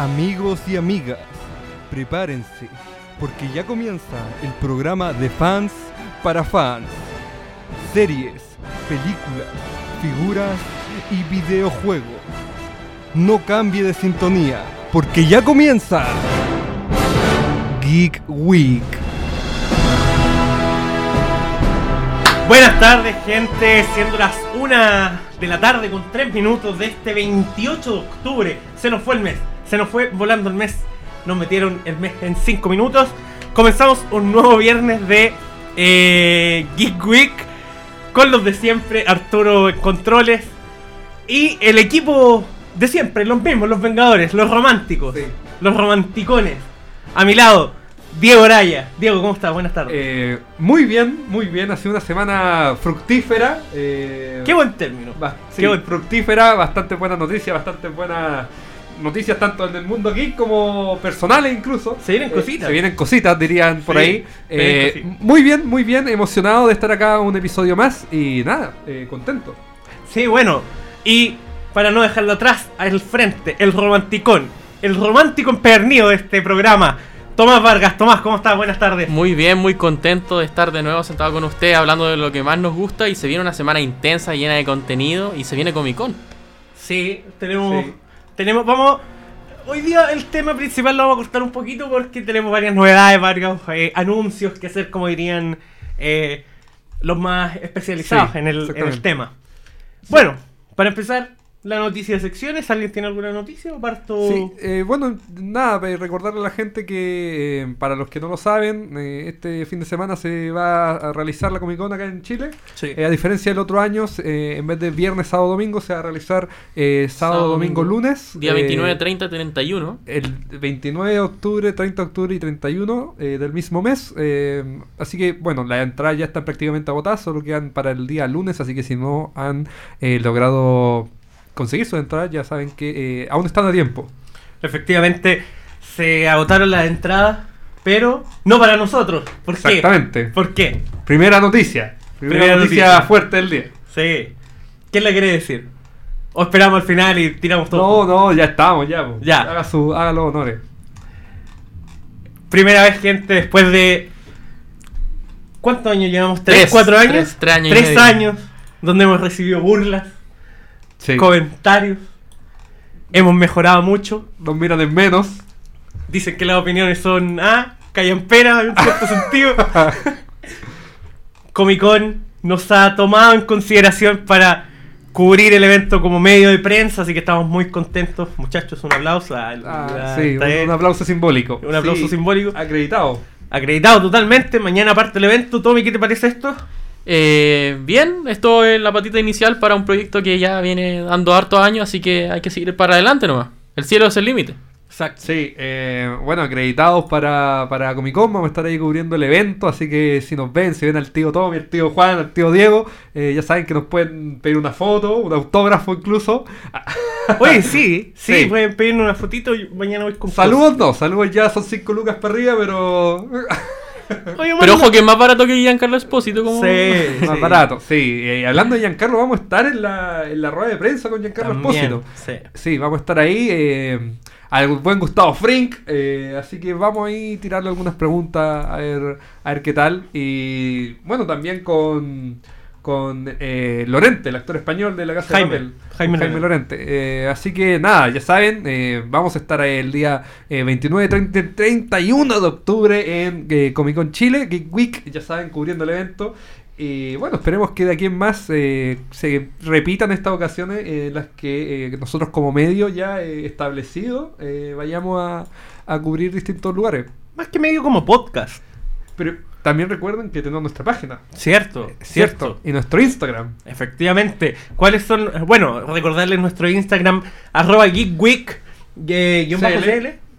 Amigos y amigas, prepárense, porque ya comienza el programa de fans para fans. Series, películas, figuras y videojuegos. No cambie de sintonía, porque ya comienza Geek Week. Buenas tardes, gente. Siendo las una de la tarde con 3 minutos de este 28 de octubre. Se nos fue el mes. Se nos fue volando el mes. Nos metieron el mes en 5 minutos. Comenzamos un nuevo viernes de eh, Geek Week. Con los de siempre, Arturo en controles. Y el equipo de siempre, los mismos, los Vengadores, los románticos. Los romanticones. A mi lado, Diego Araya. Diego, ¿cómo estás? Buenas tardes. Eh, muy bien, muy bien. Ha sido una semana fructífera. eh, Qué buen término. sí, qué buen- fructífera, bastante buena noticia, bastante buenas noticias tanto en el mundo geek como personales incluso. Se vienen Eh, cositas. se vienen cositas, dirían por Sí, ahí. Eh, muy bien, muy bien. Emocionado de estar acá un episodio más. Y nada, eh, contento. Sí, bueno. Y para no dejarlo atrás, al frente, el romanticón. El romántico empernido de este programa. Tomás Vargas. Tomás, ¿cómo estás? Buenas tardes. Muy bien, muy contento de estar de nuevo sentado con usted hablando de lo que más nos gusta y se viene una semana intensa, llena de contenido y se viene Comic Con. Sí, tenemos. Sí. Tenemos. Vamos. Hoy día el tema principal lo vamos a cortar un poquito porque tenemos varias novedades, varios eh, anuncios que hacer, como dirían eh, los más especializados Sí, en, el, en el tema. Bueno, para empezar, la noticia de secciones. ¿Alguien tiene alguna noticia o parto? Sí, eh, bueno, nada, eh, recordarle a la gente que eh, para los que no lo saben, eh, este fin de semana se va a realizar la Comic Con acá en Chile. Sí. Eh, a diferencia del otro año, eh, en vez de viernes, sábado, domingo, se va a realizar eh, sábado, Sábado, domingo, lunes. Día eh, 29, 30, 31. El 29 de octubre, 30 de octubre y 31 eh, del mismo mes. eh, así que, bueno, las entradas ya están prácticamente agotadas, solo quedan para el día lunes. Así que si no han eh, logrado conseguir sus entradas, ya saben que eh, aún están a tiempo. Efectivamente, se agotaron las entradas, pero no para nosotros. ¿Por qué? Exactamente. ¿Por qué? Primera noticia. Primera, Primera noticia, noticia. fuerte del día. Sí. ¿Qué le quiere decir? ¿O esperamos al final y tiramos No, todo? no, ya estamos, ya. po. Ya. Haga, su, haga los honores. Primera vez, gente, después de. ¿Cuántos años llevamos? ¿Tres, Tres, cuatro años? tres, tres años y Tres medio. años donde hemos recibido burlas, Sí. comentarios. Hemos mejorado mucho. Nos miran en menos. Dicen que las opiniones son. Ah, callan pena en cierto sentido. Comic Con nos ha tomado en consideración para cubrir el evento como medio de prensa, así que estamos muy contentos. Muchachos, un aplauso. Ah, Ah, ah, sí, un, aplauso simbólico. Un aplauso Sí, simbólico. Acreditado. Acreditado totalmente. Mañana parte el evento. Tommy, ¿qué te parece esto? Eh, bien, esto es la patita inicial para un proyecto que ya viene dando hartos años, así que hay que seguir para adelante nomás. El cielo es el límite. Exacto. Sí, eh, bueno, acreditados para, para Comic Con, vamos a estar ahí cubriendo el evento, así que si nos ven, si ven al tío Tommy, al tío Juan, al tío Diego, eh, ya saben que nos pueden pedir una foto, un autógrafo incluso. Oye, sí, sí, Sí. pueden pedirnos una fotito y mañana voy con Saludos no, saludos ya son 5 lucas para arriba, pero. Oye, Pero ojo que es más barato que Giancarlo Espósito como... Sí, más sí. barato. Sí, eh, hablando de Giancarlo, vamos a estar en la, en la rueda de prensa con Giancarlo También, Espósito. sí. Sí, vamos a estar ahí. Eh, al buen Gustavo Frink. eh, así que vamos ahí a tirarle algunas preguntas a ver, a ver qué tal. Y bueno, también con, con eh, Lorente, el actor español de la Casa Jaime, de Papel. Jaime Jaime, Lorente. Eh, así que nada, ya saben, eh, vamos a estar el día eh, 29, 30, 31 de octubre en eh, Comic Con Chile, Geek Week, ya saben, cubriendo el evento. Y bueno, esperemos que de aquí en más eh, se repitan estas ocasiones eh, en las que eh, nosotros como medio ya eh, establecido eh, vayamos a, a cubrir distintos lugares. Más que medio como podcast. Pero también recuerden que tenemos nuestra página, Cierto, ¿cierto? Y nuestro Instagram. Efectivamente. ¿Cuáles son? Bueno, recordarles nuestro Instagram, arroba geekweek, eh,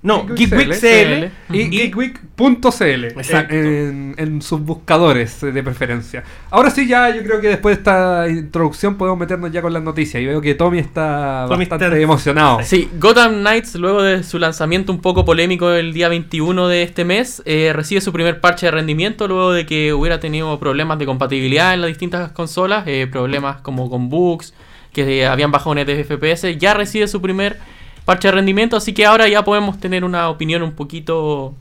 No, Geekweek geekweek CL. Y geekweek.cl Exacto. en, en sus buscadores eh, de preferencia. Ahora sí, ya yo creo que después de esta introducción podemos meternos ya con las noticias. Y veo que Tommy está Tommy bastante está- emocionado. Sí, Gotham Knights, luego de su lanzamiento un poco polémico el día 21 de este mes, eh, recibe su primer parche de rendimiento luego de que hubiera tenido problemas de compatibilidad en las distintas consolas, eh, problemas como con bugs, que habían bajones de FPS. Ya recibe su primer parche de rendimiento, así que ahora ya podemos tener una opinión un poquito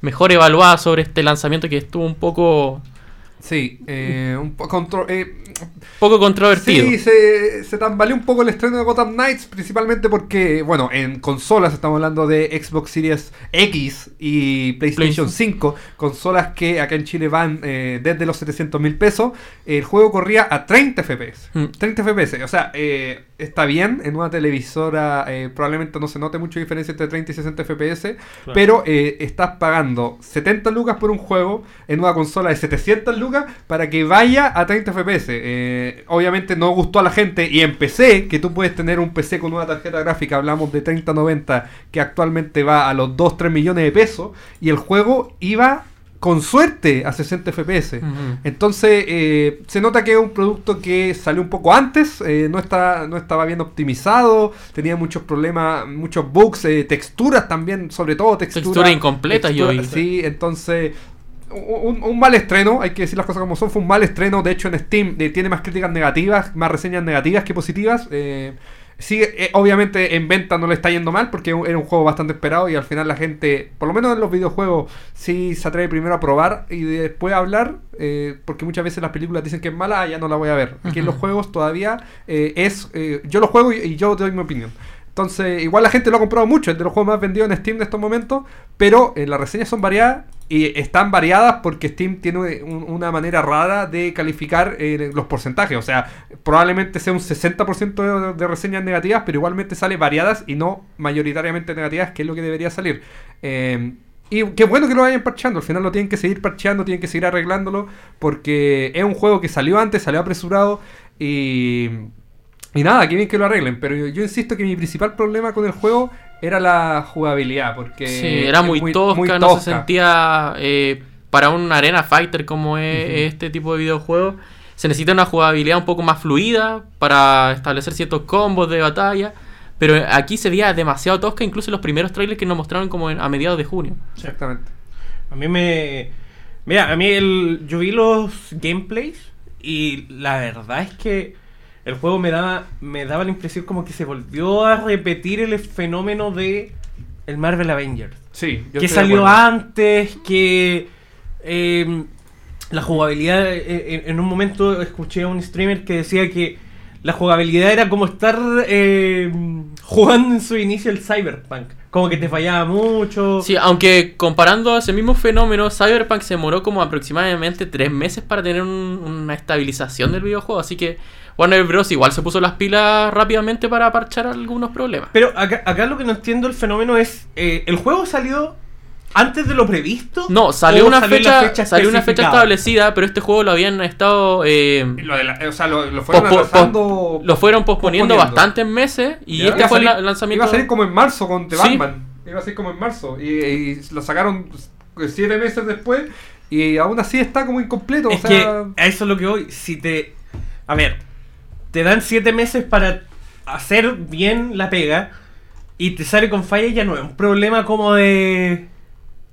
mejor evaluada sobre este lanzamiento que estuvo un poco Sí, eh, un poco contro- eh, poco controvertido. Sí, se, se tambaleó un poco el estreno de Gotham Knights, principalmente porque, bueno, en consolas estamos hablando de Xbox Series X y PlayStation PlayStation. 5, consolas que acá en Chile van eh, desde los 700 mil pesos. El juego corría a 30 FPS. Mm. 30 FPS, o sea, eh, está bien, en una televisora eh, probablemente no se note mucha diferencia entre 30 y 60 FPS, pero eh, estás pagando 70 lucas por un juego en una consola de 700 lucas para que vaya a 30 FPS. Eh, obviamente no gustó a la gente y en PC, que tú puedes tener un PC con una tarjeta gráfica, hablamos de 3090, que actualmente va a los 2-3 millones de pesos, y el juego iba con suerte a 60 FPS. Entonces, eh, se nota que es un producto que salió un poco antes, eh, no, está, no estaba bien optimizado, tenía muchos problemas, muchos bugs, eh, texturas también, sobre todo texturas. Texturas incompletas, yo vi. Sí, entonces, un, un mal estreno, hay que decir las cosas como son, fue un mal estreno, de hecho en Steam eh, tiene más críticas negativas, más reseñas negativas que positivas. eh, Sí, eh, obviamente en venta no le está yendo mal porque era un juego bastante esperado y al final la gente, por lo menos en los videojuegos, sí se atreve primero a probar y después a hablar, eh, porque muchas veces las películas dicen que es mala, ah, ya no la voy a ver. Aquí en los juegos todavía eh, es, eh, yo lo juego y, y yo doy mi opinión. Entonces, igual la gente lo ha comprado mucho, es de los juegos más vendidos en Steam de estos momentos, pero eh, las reseñas son variadas y están variadas porque Steam tiene un- una manera rara de calificar eh, los porcentajes. O sea, probablemente sea un 60% de, reseñas negativas, pero igualmente sale variadas y no mayoritariamente negativas, que es lo que debería salir. Eh, y qué bueno que lo vayan parcheando. Al final lo tienen que seguir parcheando, tienen que seguir arreglándolo, porque es un juego que salió antes, salió apresurado y. Y nada, qué bien que lo arreglen, pero yo, yo insisto que mi principal problema con el juego era la jugabilidad, porque... Sí, era muy, tosca, muy no se sentía eh, para un arena fighter como es este tipo de videojuegos. Se necesita una jugabilidad un poco más fluida para establecer ciertos combos de batalla. Pero aquí se veía demasiado tosca, incluso en los primeros trailers que nos mostraron como en- a mediados de junio. Exactamente. A mí me. Mira, a mí el, yo vi los gameplays y la verdad es que el juego me daba, me daba la impresión como que se volvió a repetir el fenómeno de el Marvel Avengers. Sí, yo que salió antes, que eh, la jugabilidad, eh, en, en un momento escuché a un streamer que decía que la jugabilidad era como estar eh, jugando en su inicio el Cyberpunk, como que te fallaba mucho. Sí, aunque comparando ese mismo fenómeno, Cyberpunk se demoró como aproximadamente tres meses para tener un- una estabilización del videojuego. Así que Warner Bros. igual se puso las pilas rápidamente para parchar algunos problemas. Pero acá, acá lo que no entiendo el fenómeno es, eh, ¿el juego salió antes de lo previsto? No, salió ¿O una salió fecha, salió una fecha establecida, pero este juego lo habían estado eh, Lo de la- o sea, lo, lo fueron Pospo- lo fueron posponiendo, posponiendo. bastantes meses y Ya, este fue el salir- lanzamiento. Iba a salir como en marzo con The Sí. Batman. Iba a salir como en marzo. Y, y lo sacaron siete meses después. Y aún así está como incompleto. Es o que sea, a eso es lo que voy. Si te. A ver, te dan siete meses para hacer bien la pega y te sale con falla, ya no es un problema como de.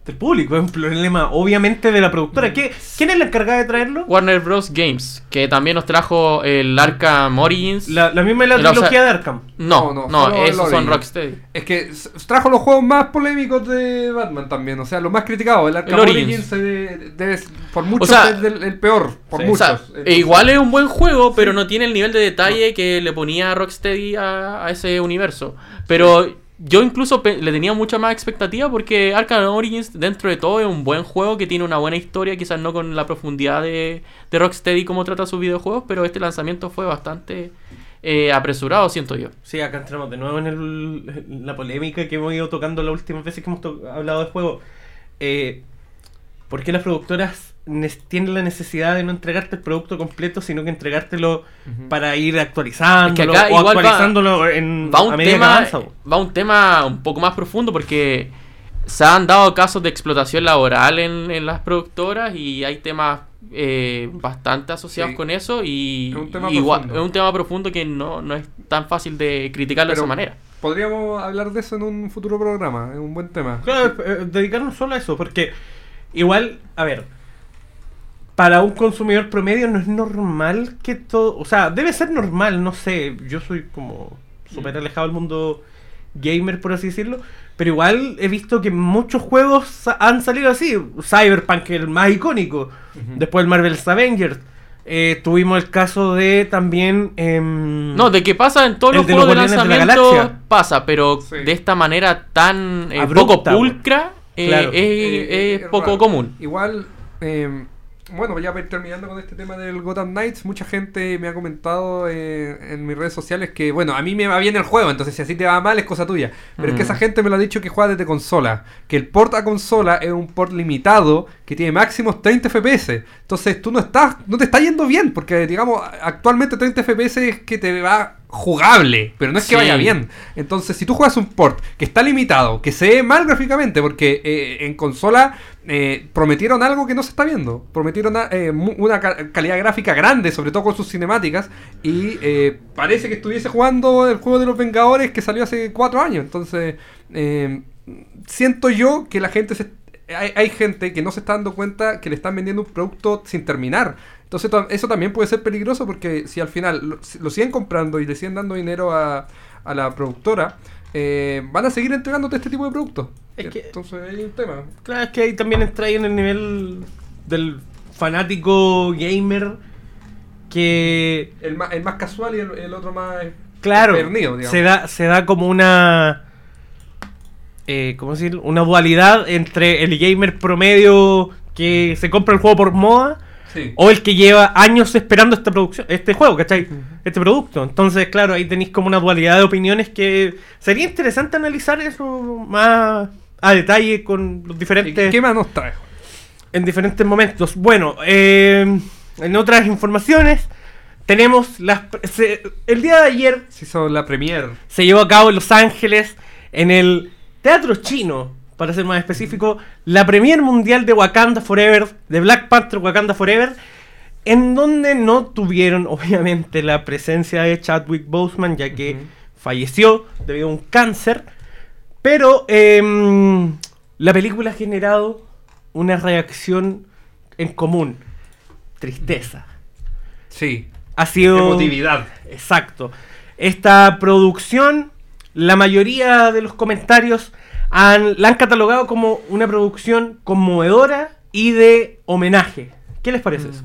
Del público, es un problema obviamente de la productora. ¿Qué, ¿Quién es la encargada de traerlo? Warner Bros. Games, que también nos trajo el Arkham Origins. La, la misma de la o sea- trilogía de Arkham. No, No, no, no, esos son. Rocksteady. es que trajo los juegos más polémicos de Batman también. O sea, los más criticados. El Arkham El Origins. Origins eh, debe- por muchos sea, es del- el peor. Por sí, O muchos. sea, Entonces, igual es un buen juego, pero no tiene el nivel de detalle que le ponía Rocksteady a, a ese universo. Pero yo incluso le tenía mucha más expectativa porque Arkham Origins, dentro de todo, es un buen juego que tiene una buena historia, quizás no con la profundidad de, de Rocksteady como trata sus videojuegos, pero este lanzamiento fue bastante eh, apresurado, siento yo. Sí, acá entramos de nuevo en, el- la polémica que hemos ido tocando las últimas veces que hemos hablado de juego. Eh, ¿Por qué las productoras tienen la necesidad de no entregarte el producto completo, sino que entregártelo para ir actualizándolo Es que acá o igual va- actualizándolo en, va a un que tema avanza, va un tema un poco más profundo porque se han dado casos de explotación laboral en, en las productoras y hay temas eh, bastante asociados Sí. con eso y Es un tema igual profundo. es un tema profundo que no, no es tan fácil de criticarlo de esa manera. Podríamos hablar de eso en un futuro programa. Es un buen tema. Claro, eh, dedicarnos solo a eso, porque igual, a ver, para un consumidor promedio no es normal que todo, o sea, debe ser normal, no sé, yo soy como súper alejado del mundo gamer, por así decirlo. Pero igual he visto que muchos juegos han salido así. Cyberpunk, el más icónico. Después el Marvel's Avengers. Eh, tuvimos el caso de también. em, No, de que pasa en todos los de los juegos de Guardianes de la lanzamiento Galaxia. pasa, pero Sí. de esta manera tan eh, Abrupta, poco pulcra eh, Claro. es, Eh, es es poco raro. común. Igual, eh, bueno, ya terminando con este tema del Gotham Knights, mucha gente me ha comentado eh, en mis redes sociales que, bueno, a mí me va bien el juego, entonces si así te va mal es cosa tuya. Pero es que Mm. esa gente me lo ha dicho que juega desde consola, que el port a consola es un port limitado que tiene máximos 30 FPS. Entonces tú no estás, no te está yendo bien, porque digamos, actualmente 30 FPS es que te va jugable, pero no es que vaya bien. Entonces, si tú juegas un port que está limitado, que se ve mal gráficamente, porque eh, en consola eh, prometieron algo que no se está viendo. Prometieron eh, una ca- calidad gráfica grande, sobre todo con sus cinemáticas, y parece que estuviese jugando el juego de los Vengadores que salió hace cuatro años. Entonces, siento yo que la gente se... Hay, hay gente que no se está dando cuenta que le están vendiendo un producto sin terminar. Entonces to- eso también puede ser peligroso porque si al final lo, si lo siguen comprando y le siguen dando dinero a, a la productora, eh, van a seguir entregándote este tipo de productos. Es que- Entonces hay un tema. Claro, es que ahí también entra ahí en el nivel del fanático gamer que El más, el más casual y el, el otro más claro pernido, digamos. se da se da como una eh, ¿cómo decirlo? una dualidad entre el gamer promedio que se compra el juego por moda Sí. o el que lleva años esperando esta producción, este juego, ¿cachai? Este producto. Entonces, claro, ahí tenéis como una dualidad de opiniones que sería interesante analizar eso más a detalle con los ¿Y diferentes ¿Qué, qué más nos trae? en diferentes momentos. Bueno, eh, en otras informaciones tenemos las se- el día de ayer Se hizo la premiere. se llevó a cabo en Los Ángeles en el Teatro Chino, para ser más específico, la premier mundial de Wakanda Forever, de Black Panther Wakanda Forever, en donde no tuvieron obviamente la presencia de Chadwick Boseman, ya que falleció debido a un cáncer, pero em, la película ha generado una reacción en común, tristeza. Sí. Ha sido... Emotividad. Exacto. Esta producción, la mayoría de los comentarios han, la han catalogado como una producción conmovedora y de homenaje. ¿Qué les parece eso?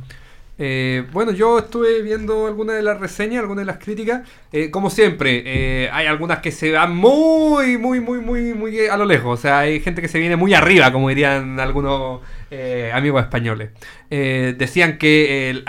Eh, bueno, yo estuve viendo algunas de las reseñas, algunas de las críticas. Eh, como siempre, eh, hay algunas que se van muy, muy, muy, muy, muy a lo lejos. O sea, hay gente que se viene muy arriba, como dirían algunos eh, amigos españoles. Eh, decían que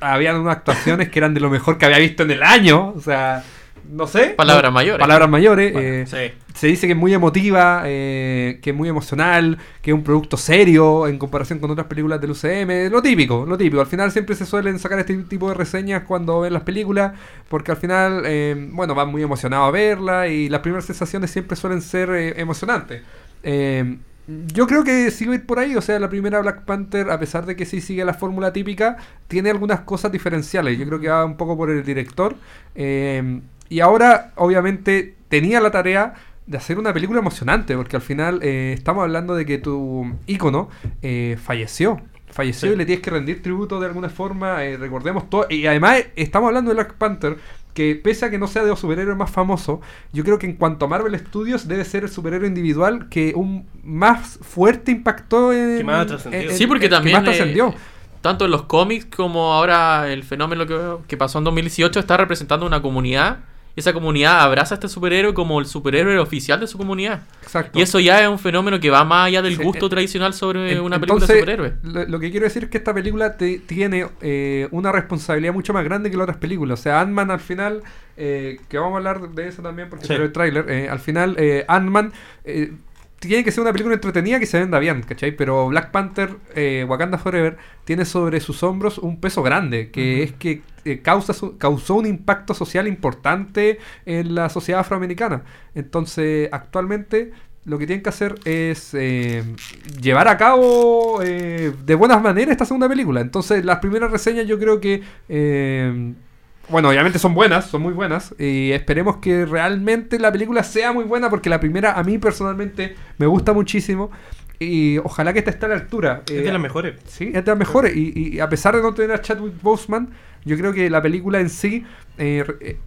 habían unas actuaciones que eran de lo mejor que había visto en el año. O sea, no sé. Palabras No- mayores. Palabras mayores. Bueno, eh, sí. se dice que es muy emotiva, eh, que es muy emocional, que es un producto serio en comparación con otras películas del UCM. Lo típico, lo típico. Al final siempre se suelen sacar este tipo de reseñas cuando ven las películas, porque al final, eh, bueno, van muy emocionados a verla y las primeras sensaciones siempre suelen ser emocionantes. Eh, yo creo que sigue ir por ahí, o sea, la primera Black Panther, a pesar de que sí sigue la fórmula típica, tiene algunas cosas diferenciales. Yo creo que va un poco por el director. Eh, y ahora, obviamente, tenía la tarea de hacer una película emocionante, porque al final eh, estamos hablando de que tu ícono eh, falleció. Falleció Sí. y le tienes que rendir tributo de alguna forma. eh, recordemos todo. Y además, estamos hablando de Black Panther, que pese a que no sea de los superhéroes más famosos, yo creo que en cuanto a Marvel Studios debe ser el superhéroe individual que un más fuerte impactó en. Que más en- Sí, porque que también, más trascendió. eh, Tanto en los cómics como ahora el fenómeno que, que pasó en 2018 está representando una comunidad. Esa comunidad abraza a este superhéroe como el superhéroe oficial de su comunidad. Exacto. Y eso ya es un fenómeno que va más allá del gusto eh, tradicional sobre En- una película de entonces, superhéroes. Lo, lo que quiero decir es que esta película te- tiene eh, una responsabilidad mucho más grande que las otras películas. O sea, Ant-Man al final, eh, que vamos a hablar de eso también porque Sí. el tráiler, eh, al final eh, Ant-Man eh, tiene que ser una película entretenida que se venda bien, ¿cachai? Pero Black Panther, eh, Wakanda Forever, tiene sobre sus hombros un peso grande, que es que eh, causa su- causó un impacto social importante en la sociedad afroamericana. Entonces, actualmente lo que tienen que hacer es eh, llevar a cabo eh, de buenas maneras esta segunda película. Entonces, las primeras reseñas yo creo que... eh, bueno, obviamente son buenas, son muy buenas. Y esperemos que realmente la película sea muy buena, porque la primera a mí personalmente me gusta muchísimo. Y ojalá que esta esté a la altura. Es de las mejores. Sí, es de las mejores. Y, y a pesar de no tener a Chadwick Boseman, yo creo que la película en sí eh, eh,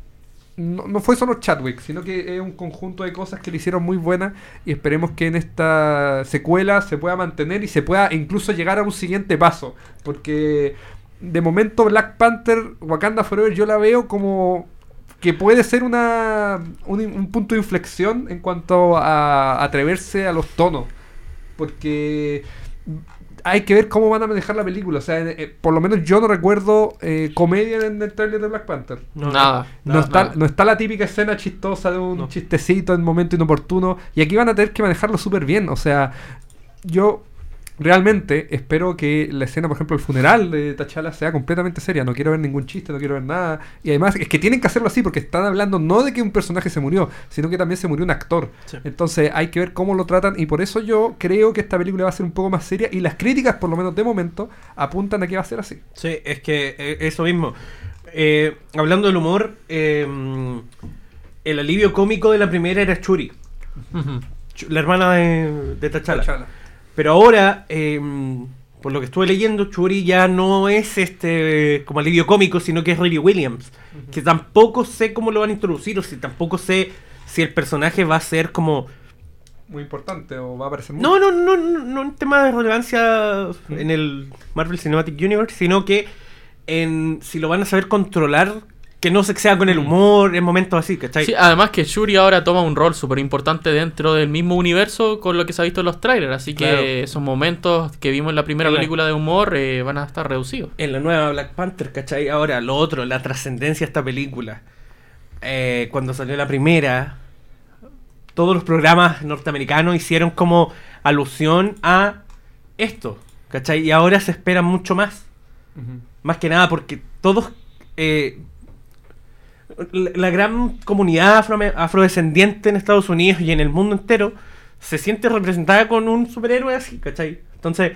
no, no fue solo Chadwick, sino que es un conjunto de cosas que le hicieron muy buenas y esperemos que en esta secuela se pueda mantener y se pueda incluso llegar a un siguiente paso, porque de momento Black Panther, Wakanda Forever, yo la veo como que puede ser una, un, un punto de inflexión en cuanto a atreverse a los tonos, porque hay que ver cómo van a manejar la película. O sea, eh, por lo menos yo no recuerdo eh, comedia en el trailer de Black Panther. Nada. No, está, no está la típica escena chistosa de un No. chistecito en momento inoportuno. Y aquí van a tener que manejarlo súper bien. O sea, yo realmente espero que la escena, por ejemplo, el funeral de T'Challa sea completamente seria. No quiero ver ningún chiste, no quiero ver nada. Y además es que tienen que hacerlo así porque están hablando no de que un personaje se murió, sino que también se murió un actor. Sí. Entonces hay que ver cómo lo tratan y por eso yo creo que esta película va a ser un poco más seria y las críticas, por lo menos de momento, apuntan a que va a ser así. Sí, es que eh, eso mismo. Eh, hablando del humor, eh, el alivio cómico de la primera era Churi, la hermana de, de T'Challa. Pero ahora, eh, por lo que estuve leyendo, Churi ya no es este como alivio cómico, sino que es Riri Williams. Que tampoco sé cómo lo van a introducir, o si tampoco sé si el personaje va a ser como. Muy importante o va a aparecer mucho. No, no, no, no, no en tema de relevancia en el Marvel Cinematic Universe, sino que en si lo van a saber controlar, que no se exceda con el humor en momentos así, ¿cachai? Sí, además que Shuri ahora toma un rol súper importante dentro del mismo universo con lo que se ha visto en los trailers, así que Claro. esos momentos que vimos en la primera En la- película de humor eh, van a estar reducidos. en la nueva Black Panther, ¿cachai? Ahora, lo otro, la trascendencia de esta película. Eh, cuando salió la primera, todos los programas norteamericanos hicieron como alusión a esto, ¿cachai? Y ahora se espera mucho más. Más que nada porque todos... eh, la, gran comunidad afro- afrodescendiente en Estados Unidos y en el mundo entero se siente representada con un superhéroe así, ¿cachai? Entonces,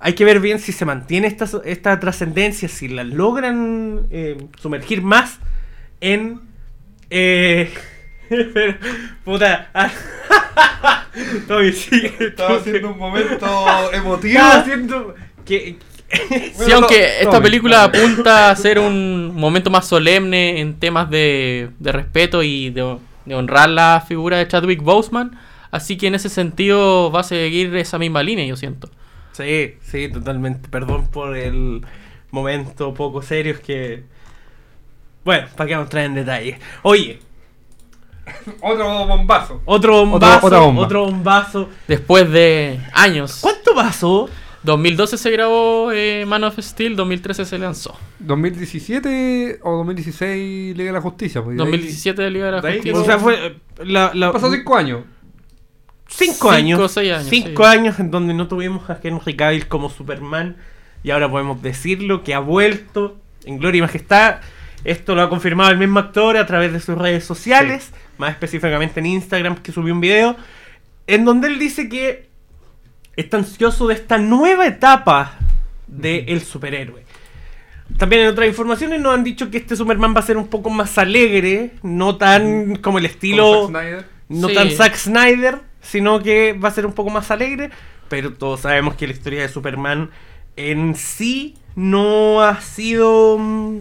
hay que ver bien si se mantiene esta, esta trascendencia, si la logran eh, sumergir más en... Eh, pero, puta... sigue, Estaba haciendo un momento emotivo. Estaba haciendo... Que, Sí, Bueno, aunque no, esta película apunta a ser un momento más solemne en temas de, de respeto y de, de honrar la figura de Chadwick Boseman, así que en ese sentido va a seguir esa misma línea, yo siento. Sí, sí, totalmente. Perdón por el momento poco serio, es que... Bueno, para que vamos a entrar en detalle. Oye, Otro bombazo. otro bombazo, otra bomba. otro bombazo. Después de años, ¿Cuánto pasó? 2012 se grabó eh, Man of Steel, 2013 se lanzó. 2017 o 2016 Liga de la Justicia. pues, de ahí- 2017 de Liga de la de Justicia. O sea, fue... La, la- pasado 5 años. cinco cinco años. o seis años, Cinco sí. años en donde no tuvimos a Henry Cavill como Superman. Y ahora podemos decirlo, que ha vuelto en gloria y majestad. Esto lo ha confirmado el mismo actor a través de sus redes sociales, más específicamente en Instagram, que subió un video, en donde él dice que está ansioso de esta nueva etapa del superhéroe. También en otras informaciones nos han dicho que este Superman va a ser un poco más alegre, no tan como el estilo Como Zack Snyder. no Sí. tan Zack Snyder, sino que va a ser un poco más alegre. Pero todos sabemos que la historia de Superman en sí no ha sido mm,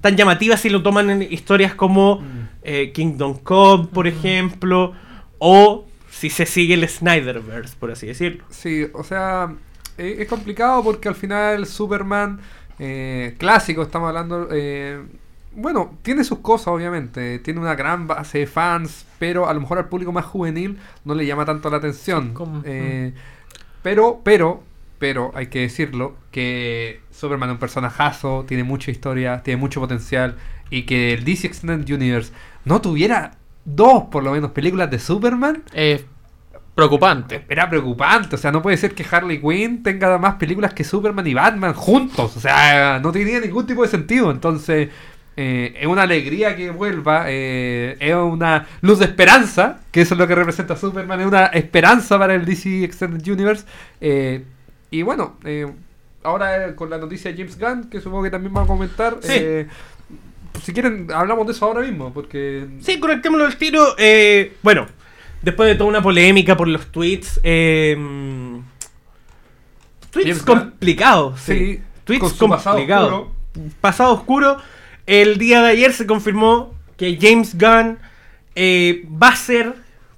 tan llamativa si lo toman en historias como Mm. eh, Kingdom Come, por ejemplo, o si se sigue el Snyderverse, por así decirlo. Sí, o sea, eh, es complicado porque al final Superman eh, clásico, estamos hablando, eh, bueno, tiene sus cosas obviamente, tiene una gran base de fans, pero a lo mejor al público más juvenil no le llama tanto la atención. Sí, como- Eh, Pero, pero, pero hay que decirlo que Superman es un personajazo, tiene mucha historia, tiene mucho potencial y que el DC Extended Universe no tuviera dos por lo menos películas de Superman preocupante. era preocupante, o sea, no puede ser que Harley Quinn tenga más películas que Superman y Batman juntos, o sea, no tenía ningún tipo de sentido, entonces eh, es una alegría que vuelva, eh, es una luz de esperanza, que eso es lo que representa Superman, es una esperanza para el DC Extended Universe, eh, y bueno, eh, ahora eh, con la noticia de James Gunn, que supongo que también vamos a comentar, Sí. eh, si quieren hablamos de eso ahora mismo, porque... Sí, conectémoslo al tiro. eh, bueno, después de toda una polémica por los tweets. eh, tweets James Gunn. complicados. Sí. Sí, Tweets con pasado complicados. oscuro. Pasado oscuro. El día de ayer se confirmó que James Gunn eh, va a ser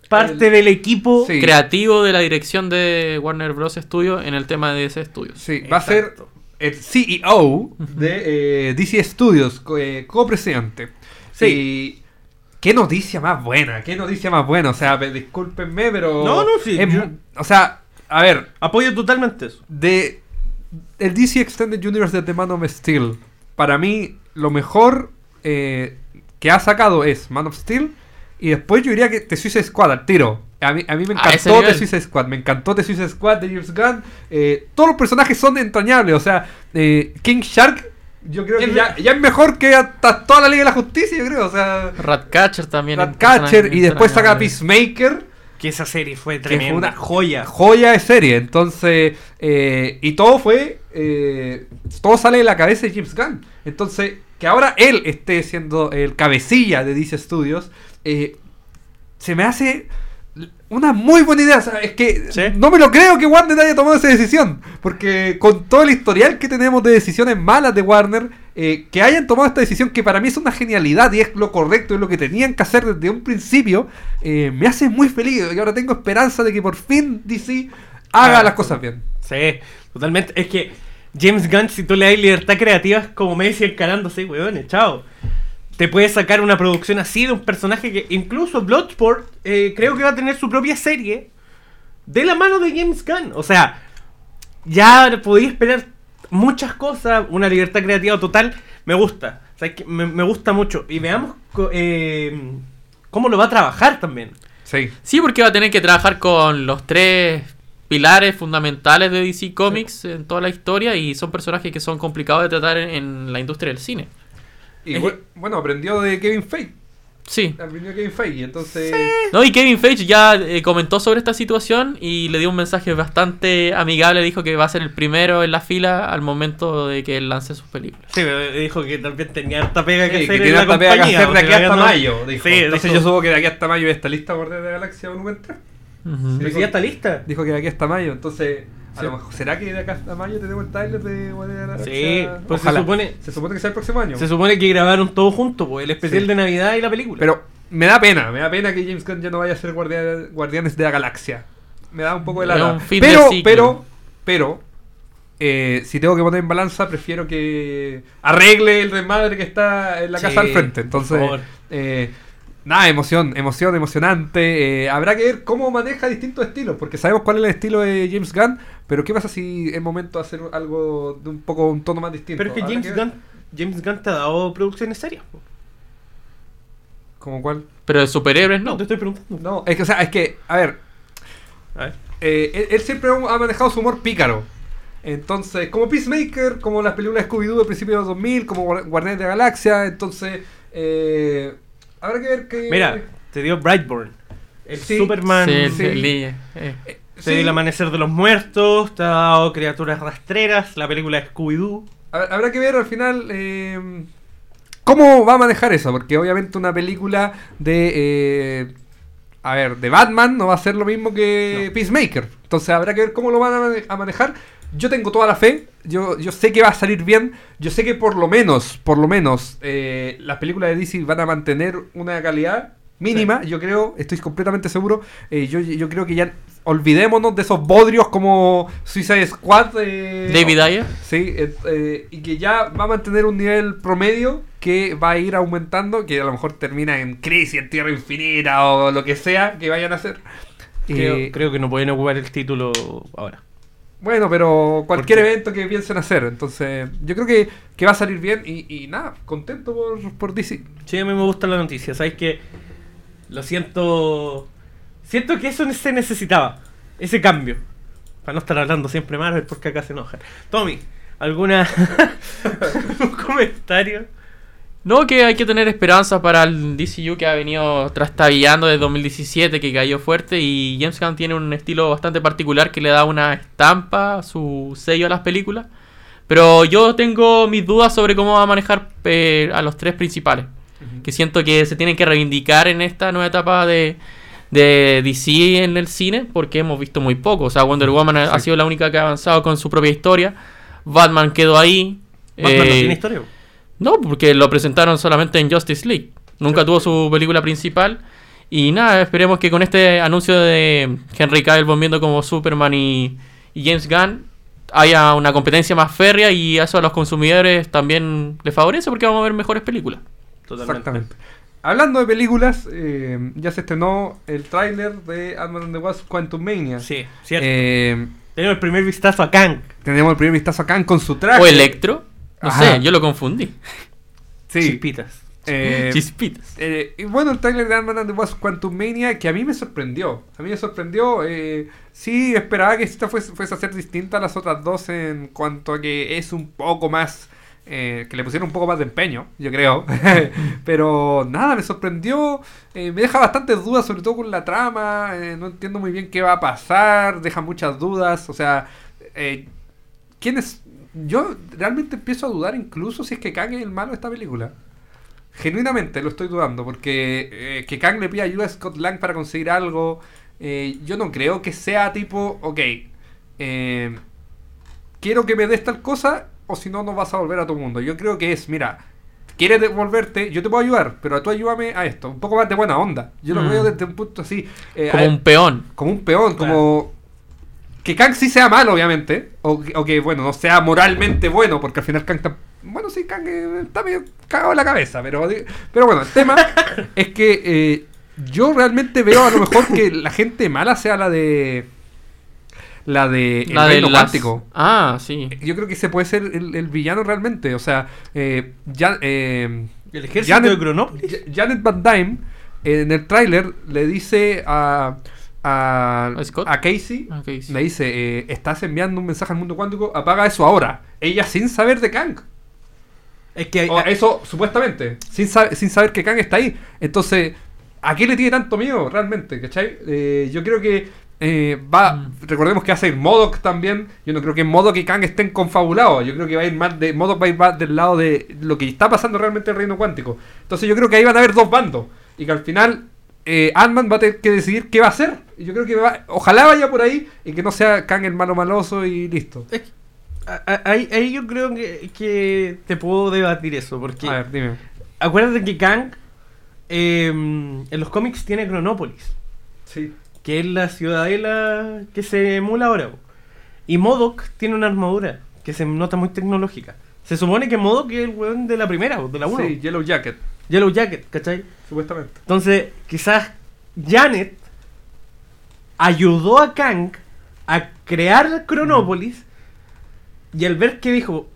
parte El- del equipo. Sí. Creativo de la dirección de Warner Bros. Studio en el tema de ese estudio. Sí, va a ser el CEO de eh, DC Studios, eh, copresidente. Sí. Qué noticia más buena, qué noticia más buena. O sea, pe- discúlpenme, pero. No, no, sí, es yo- mu- O sea, a ver, Apoyo totalmente eso. de el DC Extended Universe de The Man of Steel, para mí lo mejor eh, que ha sacado es Man of Steel y después yo diría que The Suicide Squad al tiro. A mí, a mí me encantó The. Suicide Squad, me encantó The Suicide Squad de James Gunn. eh, todos los personajes son entrañables, o sea, eh, King Shark yo creo que Es ya, es mejor que hasta toda la Liga de la Justicia, yo creo, o sea, Ratcatcher también. Ratcatcher y después saca. Peacemaker. Que esa serie fue que tremenda. fue una joya. joya de serie. Entonces, eh, y todo fue, eh, todo sale de la cabeza de James Gunn. Entonces, que ahora él esté siendo el cabecilla de DC Studios, eh, se me hace una muy buena idea. O sea, es que Sí. no me lo creo que Warner haya tomado esa decisión. Porque con todo el historial que tenemos de decisiones malas de Warner, eh, que hayan tomado esta decisión, que para mí es una genialidad y es lo correcto, es lo que tenían que hacer desde un principio, eh, me hace muy feliz. Y ahora tengo esperanza de que por fin DC haga Ah, las cosas bien. Sí, totalmente. Es que James Gunn, si tú le das libertad creativa, es como Messi encarándose, weón, chao. Te puedes sacar una producción así de un personaje que incluso Bloodsport eh, creo que va a tener su propia serie de la mano de James Gunn. O sea, ya podía esperar muchas cosas, una libertad creativa total. Me gusta, o sea, que me, me gusta mucho. Y veamos co- eh, cómo lo va a trabajar también. Sí. Sí, porque va a tener que trabajar con los tres pilares fundamentales de DC Comics en toda la historia y son personajes que son complicados de tratar en, en la industria del cine. Y Es bueno, aprendió de Kevin Feige. Sí. Aprendió de Kevin Feige. Entonces, No, y Kevin Feige ya eh, comentó sobre esta situación y le dio un mensaje bastante amigable. Dijo que va a ser el primero en la fila al momento de que él lance sus películas. Sí, pero dijo que también tenía harta pega que Sí, hacer que en tiene la harta pega que hacer de aquí hasta no- mayo. Dijo. Sí, Entonces dijo- yo supongo que de aquí hasta mayo está lista Guardianes de la Galaxia volumen 3. Ujú. Pero si ya está lista. Dijo que de aquí hasta mayo, entonces. A Sí. lo mejor, ¿Será que de acá hasta mayo tenemos el trailer de Guardianes de la Galaxia? Sí, pues se supone, Se supone que sea el próximo año. se supone que grabaron todo junto, pues, el especial Sí. de Navidad y la película. Pero me da pena, me da pena que James Gunn ya no vaya a ser guardia- Guardianes de la Galaxia. Me da un poco de la Pero, pero, pero, eh, si tengo que poner en balanza, prefiero que arregle el desmadre que está en la Sí, casa al frente. por Entonces, favor. eh, nada, emoción, emoción, emocionante. Eh, habrá que ver cómo maneja distintos estilos, porque sabemos cuál es el estilo de James Gunn, pero ¿qué pasa si es momento de hacer algo de un poco un tono más distinto? Pero es que James. Gunn, James Gunn te ha dado producciones serias. ¿Como cuál? Pero de superhéroes No, no. te estoy preguntando. No, es que, o sea, es que, a ver, A ver. eh, él, él siempre ha manejado su humor pícaro. Entonces, como Peacemaker, como las películas de Scooby-Doo de principios de los 2000, como Guar- Guardianes de la Galaxia, entonces, eh, habrá que ver que... Mira, te dio Brightburn. El Sí, Superman. Sí, el- sí. el- eh, eh, Te sí, dio el amanecer de los muertos, te ha dado criaturas rastreras, la película de Scooby-Doo. hab- habrá que ver al final eh, cómo va a manejar eso, porque obviamente una película de... eh, a ver, de Batman no va a ser lo mismo que No. Peacemaker. Entonces habrá que ver cómo lo van a mane- a manejar. Yo tengo toda la fe. Yo, yo sé que va a salir bien. Yo sé que por lo menos, por lo menos, eh, las películas de DC van a mantener una calidad mínima. Yo creo, estoy completamente seguro. Eh, yo, yo creo que ya olvidémonos de esos bodrios como Suicide Squad. eh, David Ayer. Sí, eh, eh, y que ya va a mantener un nivel promedio que va a ir aumentando, que a lo mejor termina en crisis, en tierra infinita o lo que sea que vayan a hacer. Creo, Eh, creo que no pueden ocupar el título ahora. Bueno, pero cualquier evento que piensen hacer, entonces yo creo que, que va a salir bien y, y nada, contento por, por DC. Sí, a mí me gusta la noticia. Sabes que lo siento. Siento que eso se necesitaba. Ese cambio. Para no estar hablando siempre Marvel porque acá se enojan. Tommy, ¿alguna. ¿algún comentario? No, que hay que tener esperanza para el DCU que ha venido trastabillando desde 2017, que cayó fuerte. Y James Gunn tiene un estilo bastante particular que le da una estampa, su sello a las películas. Pero yo tengo mis dudas sobre cómo va a manejar eh, a los tres principales. Que siento que se tienen que reivindicar en esta nueva etapa de, de DC en el cine, porque hemos visto muy poco. O sea, Wonder Woman ha- sido la única que ha avanzado con su propia historia. Batman quedó ahí. Batman no Eh, tiene historia. No, porque lo presentaron solamente en Justice League. Nunca tuvo su película principal. Y nada, esperemos que con este anuncio de Henry Cavill volviendo como Superman y, y James Gunn haya una competencia más férrea y eso a los consumidores también les favorece porque vamos a ver mejores películas. Exactamente. Hablando de películas, eh, ya se estrenó el tráiler de Ant-Man and the Wasp Quantum Mania. Sí, cierto. Eh, Tenemos el primer vistazo a Kang. tenemos el primer vistazo acá con su traje. O Electro. No Ajá. sé, yo lo confundí. Sí. Chispitas. Eh, Chispitas. Eh, y bueno, el trailer de Ant-Man and the Wasp Quantum Mania que a mí me sorprendió. A mí me sorprendió. Eh, sí, esperaba que esta fuese, fuese a ser distinta a las otras dos en cuanto a que es un poco más. eh, que le pusieron un poco más de empeño, yo creo. Pero nada, me sorprendió. eh, me deja bastantes dudas, sobre todo con la trama. eh, no entiendo muy bien qué va a pasar. Deja muchas dudas. O sea, eh, ¿quién es? Yo realmente empiezo a dudar incluso si es que Kang es el malo de esta película. Genuinamente lo estoy dudando, porque eh, que Kang le pida ayuda a Scott Lang para conseguir algo, eh, yo no creo que sea tipo, ok, eh, quiero que me des tal cosa, o si no, no vas a volver a tu mundo. Yo creo que es, mira, quieres devolverte, yo te puedo ayudar, pero tú ayúdame a esto, un poco más de buena onda. Yo lo Mm. veo desde un punto así, eh, Como a- un peón. como un peón, como que Kang sí sea malo, obviamente, o, que- o que, bueno, no sea moralmente bueno, porque al final Kang está, bueno, sí, Kang eh, está medio cagado en la cabeza, pero, pero bueno, el tema es que eh, yo realmente veo a lo mejor que la gente mala sea la de la de el La de reino las- cuántico. Ah, sí. Yo creo que ese puede ser el, el villano realmente, o sea, eh, ya, eh, El ejército Janet- de Cronópolis. Ja- Janet Van Dyne en el tráiler le dice a a, ¿A Scott? a Casey, Casey. le dice, eh, estás enviando un mensaje al mundo cuántico, apaga eso ahora. Ella sin saber de Kang. Es que O eso supuestamente, sin, sa- sin saber que Kang está ahí. Entonces, ¿a qué le tiene tanto miedo realmente? ¿Cachai? Eh, yo creo que eh, va, Mm. recordemos que va a ser Modoc también. Yo no creo que en Modoc y Kang estén confabulados. Yo creo que va a ir más de, Modoc va a ir más del lado de lo que está pasando realmente en el reino cuántico. Entonces yo creo que ahí van a haber dos bandos. Y que al final eh, Ant-Man va a tener que decidir qué va a hacer. Yo creo que va, ojalá vaya por ahí y que no sea Kang el malo maloso y listo. es que- ahí, ahí yo creo que, que te puedo debatir eso, porque A ver, dime. acuérdate que Kang eh, en los cómics tiene Cronópolis, Sí. que es la ciudadela que se emula ahora. Y Modoc tiene una armadura que se nota muy tecnológica. Se supone que Modoc es el weón de la primera, de la 1. Sí, Yellow Jacket, Yellow Jacket, ¿cachai? supuestamente. Entonces, quizás Janet ayudó a Kang a crear Cronópolis y al ver que dijo,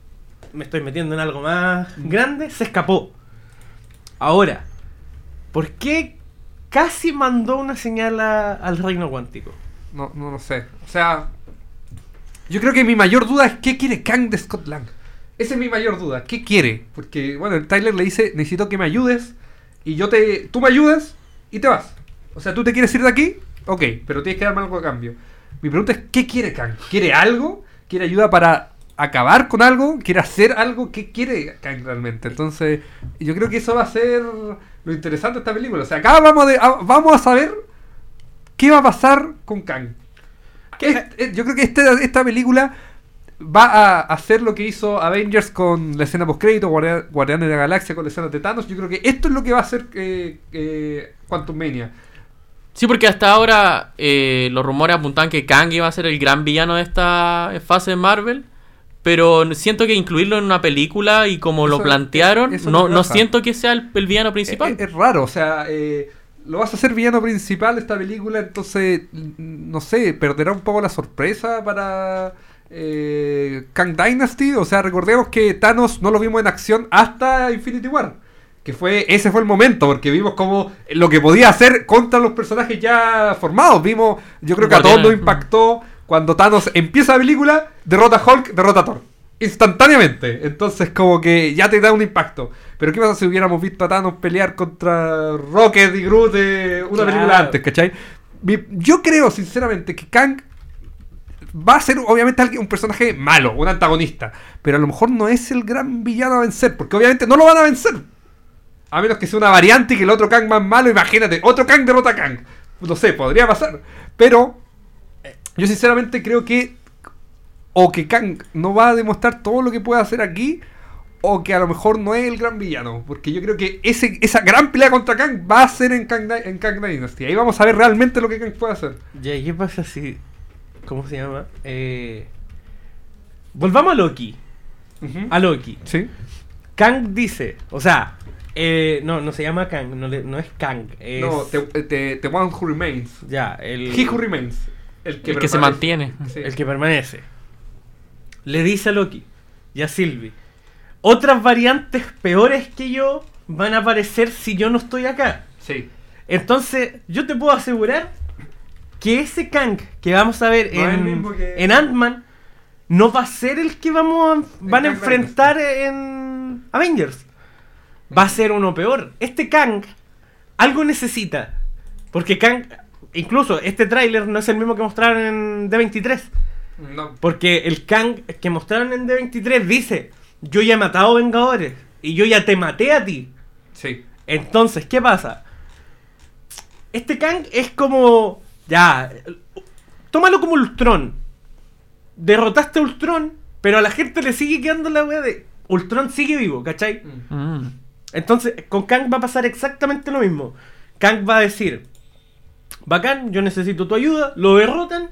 me estoy metiendo en algo más grande, se escapó. Ahora, ¿por qué casi mandó una señal a- al reino cuántico? No, no lo sé. O sea, yo creo que mi mayor duda es qué quiere Kang de Scott Lang. Esa es mi mayor duda. ¿Qué quiere? Porque, bueno, el Tyler le dice, necesito que me ayudes y yo te... Tú me ayudas y te vas. O sea, tú te quieres ir de aquí, ok, pero tienes que darme algo a cambio. Mi pregunta es, ¿qué quiere Kang? ¿Quiere algo? ¿Quiere ayuda para acabar con algo? ¿Quiere hacer algo? ¿Qué quiere Kang realmente? Entonces, yo creo que eso va a ser lo interesante de esta película. O sea, acá vamos, de- a, vamos a saber qué va a pasar con Kang. Es- es- yo creo que este- esta película va a hacer lo que hizo Avengers con la escena post-crédito, Guardia- Guardianes de la Galaxia con la escena de Thanos. Yo creo que esto es lo que va a hacer eh, eh, Quantum Mania. Sí, porque hasta ahora eh, los rumores apuntan que Kang iba a ser el gran villano de esta fase de Marvel. Pero siento que incluirlo en una película y como lo plantearon, no, no siento que sea el, el villano principal. Es, es raro, o sea, eh, lo vas a hacer villano principal esta película, entonces, no sé, perderá un poco la sorpresa para eh, Kang Dynasty. O sea, recordemos que Thanos no lo vimos en acción hasta Infinity War. Que fue, ese fue el momento, porque vimos como lo que podía hacer contra los personajes ya formados. Vimos, yo creo que a todos nos impactó cuando Thanos empieza la película, derrota a Hulk, derrota a Thor. Instantáneamente. Entonces, como que ya te da un impacto. Pero, ¿qué pasa si hubiéramos visto a Thanos pelear contra Rocket y Groot una Claro. película antes, ¿cachai? Yo creo, sinceramente, que Kang va a ser, obviamente, un personaje malo, un antagonista. Pero a lo mejor no es el gran villano a vencer, porque obviamente no lo van a vencer. A menos que sea una variante y que el otro Kang más malo, imagínate, otro Kang derrota a Kang. No sé, podría pasar. Pero yo sinceramente creo que o que Kang no va a demostrar todo lo que puede hacer aquí, o que a lo mejor no es el gran villano. Porque yo creo que ese, esa gran pelea contra Kang va a ser en Kang, en Kang Dynasty. Ahí vamos a ver realmente lo que Kang puede hacer. ¿y ¿qué pasa si. ¿Cómo se llama? Eh, volvamos a Loki. A Loki. Sí. Kang dice, o sea, eh, no, no se llama Kang, no, le- no es Kang. Es, No, te, te, te One Who Remains. Ya, el, He Who Remains. El que, El que se mantiene. Sí. el que permanece. Le dice a Loki y a Sylvie: Otras variantes peores que yo van a aparecer si yo no estoy acá. Sí. Entonces, yo te puedo asegurar que ese Kang que vamos a ver No en, mismo que- en Ant-Man no va a ser el que vamos a, van a enfrentar en Avengers. Va a ser uno peor. Este Kang algo necesita. Porque Kang, incluso este tráiler no es el mismo que mostraron en D23. No. Porque el Kang que mostraron en D23 dice, yo ya he matado Vengadores y yo ya te maté a ti. Sí. Entonces, ¿qué pasa? Este Kang es como. Ya. Tómalo como Ultron. Derrotaste a Ultron, pero a la gente le sigue quedando la wea de. Ultron sigue vivo, ¿cachai? Mm. Entonces, con Kang va a pasar exactamente lo mismo. Kang va a decir: Bacán, yo necesito tu ayuda, lo derrotan.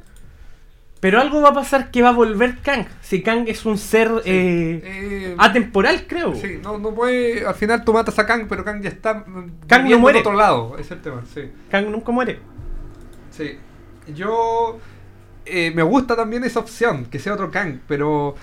Pero algo va a pasar que va a volver Kang. Si Kang es un ser eh, Eh, atemporal, creo. Sí, no, no puede. Al final tú matas a Kang, pero Kang ya está. Kang no muere. En otro lado, es el tema, sí. Kang nunca muere. Sí. Yo. eh, me gusta también esa opción, que sea otro Kang, pero.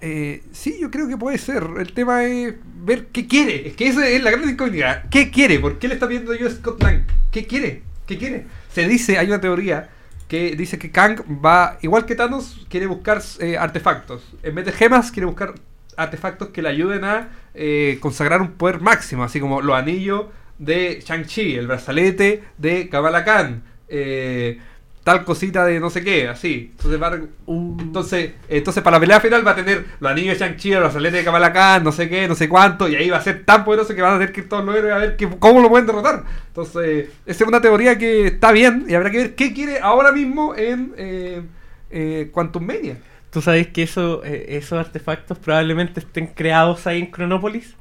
eh, sí, yo creo que puede ser. El tema es ver qué quiere. Es que esa es la gran incógnita. ¿Qué quiere? ¿Por qué le está pidiendo yo a Scott Lang? ¿Qué quiere? ¿Qué quiere? Se dice, hay una teoría que dice que Kang va, igual que Thanos, quiere buscar eh, artefactos. En vez de gemas, quiere buscar artefactos que le ayuden a eh, consagrar un poder máximo, así como los anillos de Shang-Chi, el brazalete de Kamala Khan, eh, tal cosita de no sé qué, así. Entonces, va re- entonces, entonces para la pelea final va a tener los anillos de Shang-Chi, el brazalete de Kamala Khan, no sé qué, no sé cuánto, y ahí va a ser tan poderoso que van a tener que ir todos los héroes a ver que- cómo lo pueden derrotar. Entonces, esa es una teoría que está bien y habrá que ver qué quiere ahora mismo en eh, eh, Quantum Media. ¿Tú sabes que eso, eh, esos artefactos probablemente estén creados ahí en Cronópolis?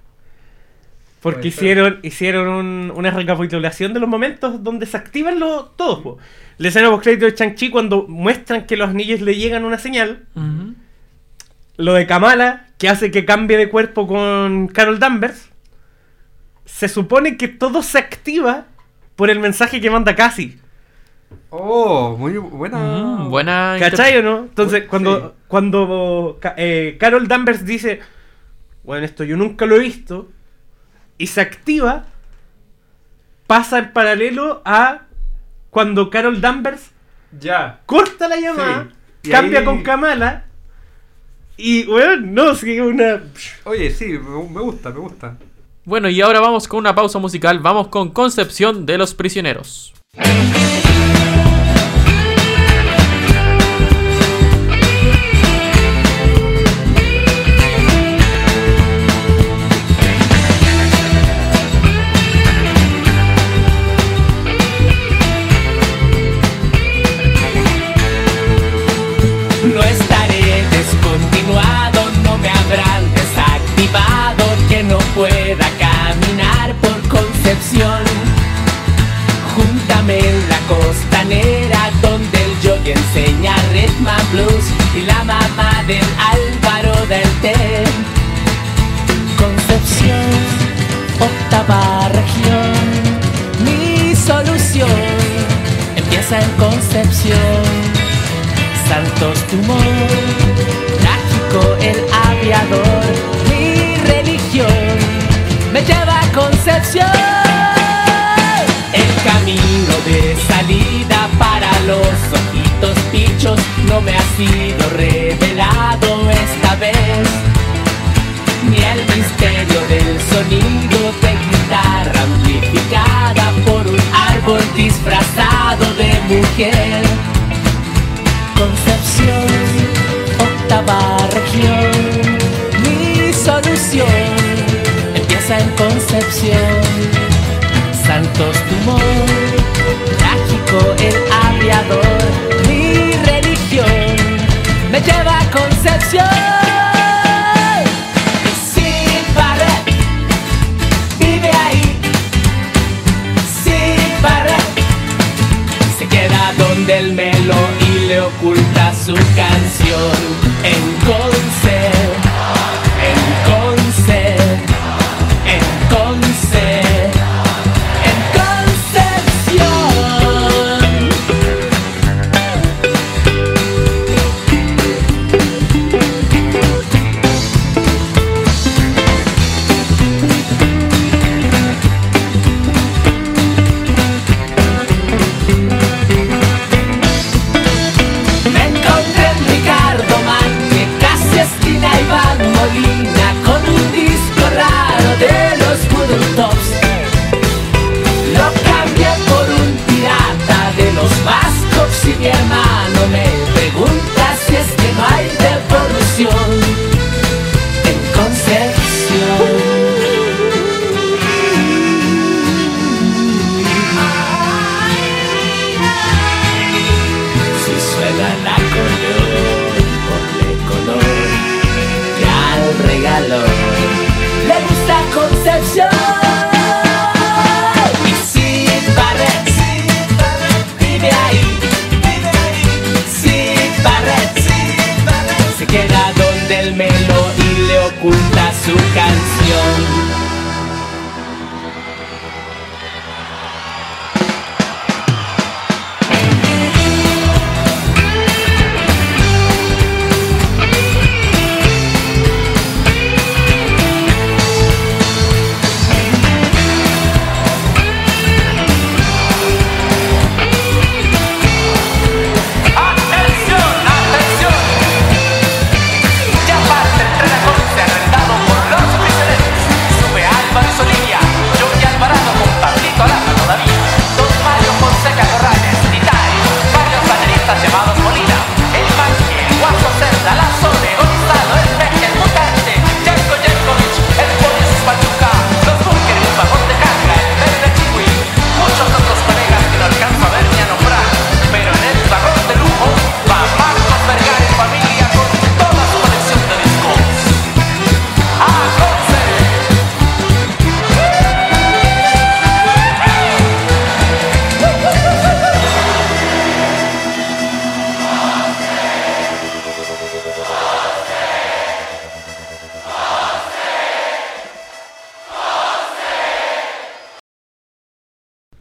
Porque hicieron, hicieron un- una recapitulación de los momentos donde se activan los, todos. po. La escena post crédito de Chang-Chi cuando muestran que los anillos le llegan una señal. Ujú. Lo de Kamala, que hace que cambie de cuerpo con Carol Danvers. Se supone que todo se activa por el mensaje que manda Cassie. Oh, muy buena. Mm, buena. ¿Cachai o no? Entonces, cuando, cuando eh, Carol Danvers dice, bueno, esto yo nunca lo he visto, y se activa, pasa en paralelo a cuando Carol Danvers Ya. corta la llamada, Sí. Cambia ahí- con Kamala, y, bueno, no, sigue una... Oye, sí, me, me gusta, me gusta. Bueno, y ahora vamos con una pausa musical. Vamos con Concepción de los Prisioneros. Por Concepción. Júntame en la costanera donde el jockey enseña and blues y la mamá del Álvaro del té. Concepción, octava región, mi solución empieza en Concepción. Santos Dumont, trágico el aviador, mi religión me lleva a Concepción. Religión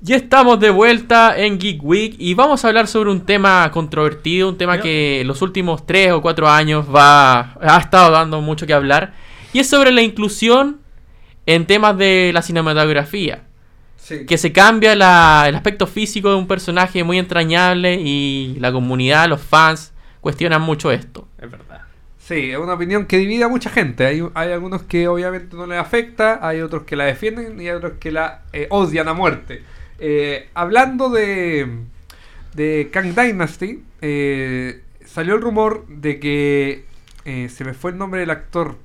Ya estamos de vuelta en Geek Week y vamos a hablar sobre un tema controvertido, un tema que en los últimos 3 o 4 años va ha estado dando mucho que hablar y es sobre la inclusión en temas de la cinematografía, Sí. que se cambia la- el aspecto físico de un personaje muy entrañable y la comunidad, los fans cuestionan mucho esto. Es verdad. Sí, es una opinión que divide a mucha gente. Hay, hay algunos que obviamente no les afecta, hay otros que la defienden y hay otros que la eh, odian a muerte. Eh, hablando de, de Kang Dynasty, eh, salió el rumor de que eh, se me fue el nombre del actor.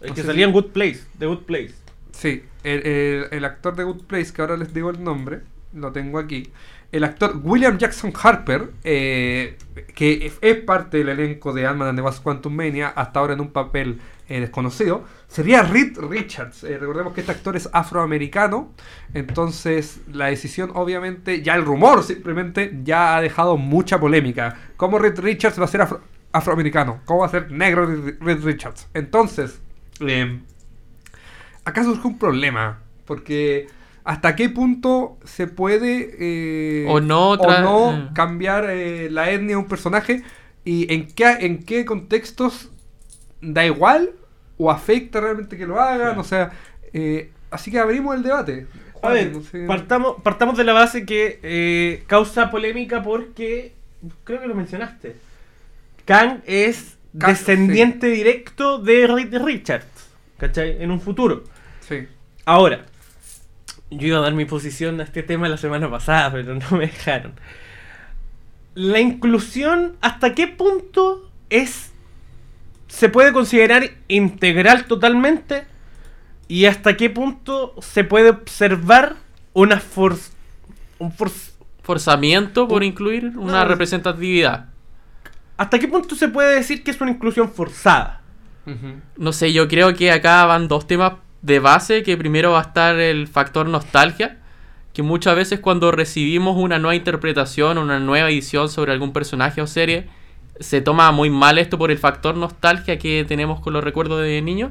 El No que salía si- en Good Place, The Good Place. Sí, el, el- el actor de Good Place, que ahora les digo el nombre, lo tengo aquí. El actor William Jackson Harper, eh, que es- es parte del elenco de Ant-Man and the Wasp Quantum Mania, hasta ahora en un papel eh, desconocido, sería Reed Richards. Eh, recordemos que este actor es afroamericano, entonces la decisión, obviamente, ya el rumor simplemente ya ha dejado mucha polémica. ¿Cómo Reed Richards va a ser afro- afroamericano? ¿Cómo va a ser negro Reed Richards? Entonces, eh, acá surge un problema. Porque hasta qué punto se puede eh, O no o no cambiar la etnia de un personaje y en qué, en qué contextos da igual o afecta realmente que lo hagan. Claro. O sea, eh, así que abrimos el debate. A ver, no sé. partamos, partamos de la base que eh, causa polémica porque, creo que lo mencionaste, Kang es Kang, descendiente directo de Reed Richards, ¿cachai? En un futuro. Sí. Ahora, yo iba a dar mi posición a este tema la semana pasada, pero no me dejaron. La inclusión, ¿hasta qué punto es se puede considerar integral totalmente? ¿Y hasta qué punto se puede observar una for un for- Forzamiento por incluir una No. representatividad. ¿Hasta qué punto se puede decir que es una inclusión forzada? No sé, yo creo que acá van dos temas de base, que primero va a estar el factor nostalgia, que muchas veces cuando recibimos una nueva interpretación, una nueva edición sobre algún personaje o serie, se toma muy mal esto por el factor nostalgia que tenemos con los recuerdos de niños.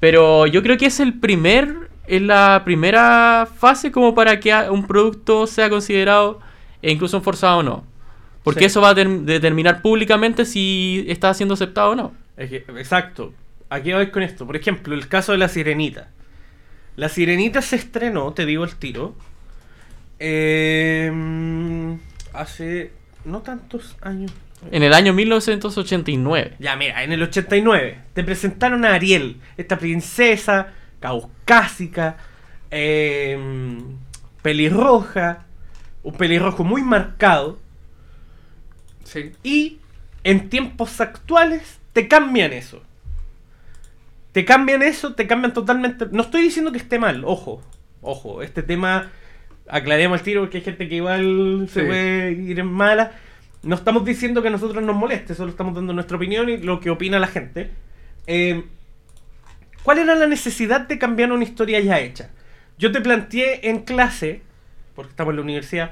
Pero yo creo que es el primer, es la primera fase como para que un producto sea considerado e incluso forzado o no. Porque Sí. eso va a ter- determinar públicamente si está siendo aceptado o no. Es que- exacto. Aquí voy con esto. Por ejemplo, el caso de la sirenita. La sirenita se estrenó, te digo el tiro. eh, hace no tantos años. En el año 1989. Ya, mira, en el 89 te presentaron a Ariel, esta princesa caucásica, eh, pelirroja, un pelirrojo muy marcado, Sí. y en tiempos actuales te cambian eso. Te cambian eso, te cambian totalmente. No estoy diciendo que esté mal, ojo, ojo, este tema aclaremos el tiro porque hay gente que igual se puede ir en mala. No estamos diciendo que a nosotros nos moleste, solo estamos dando nuestra opinión y lo que opina la gente. Eh, ¿Cuál era la necesidad de cambiar una historia ya hecha? Yo te planteé en clase, porque estamos en la universidad,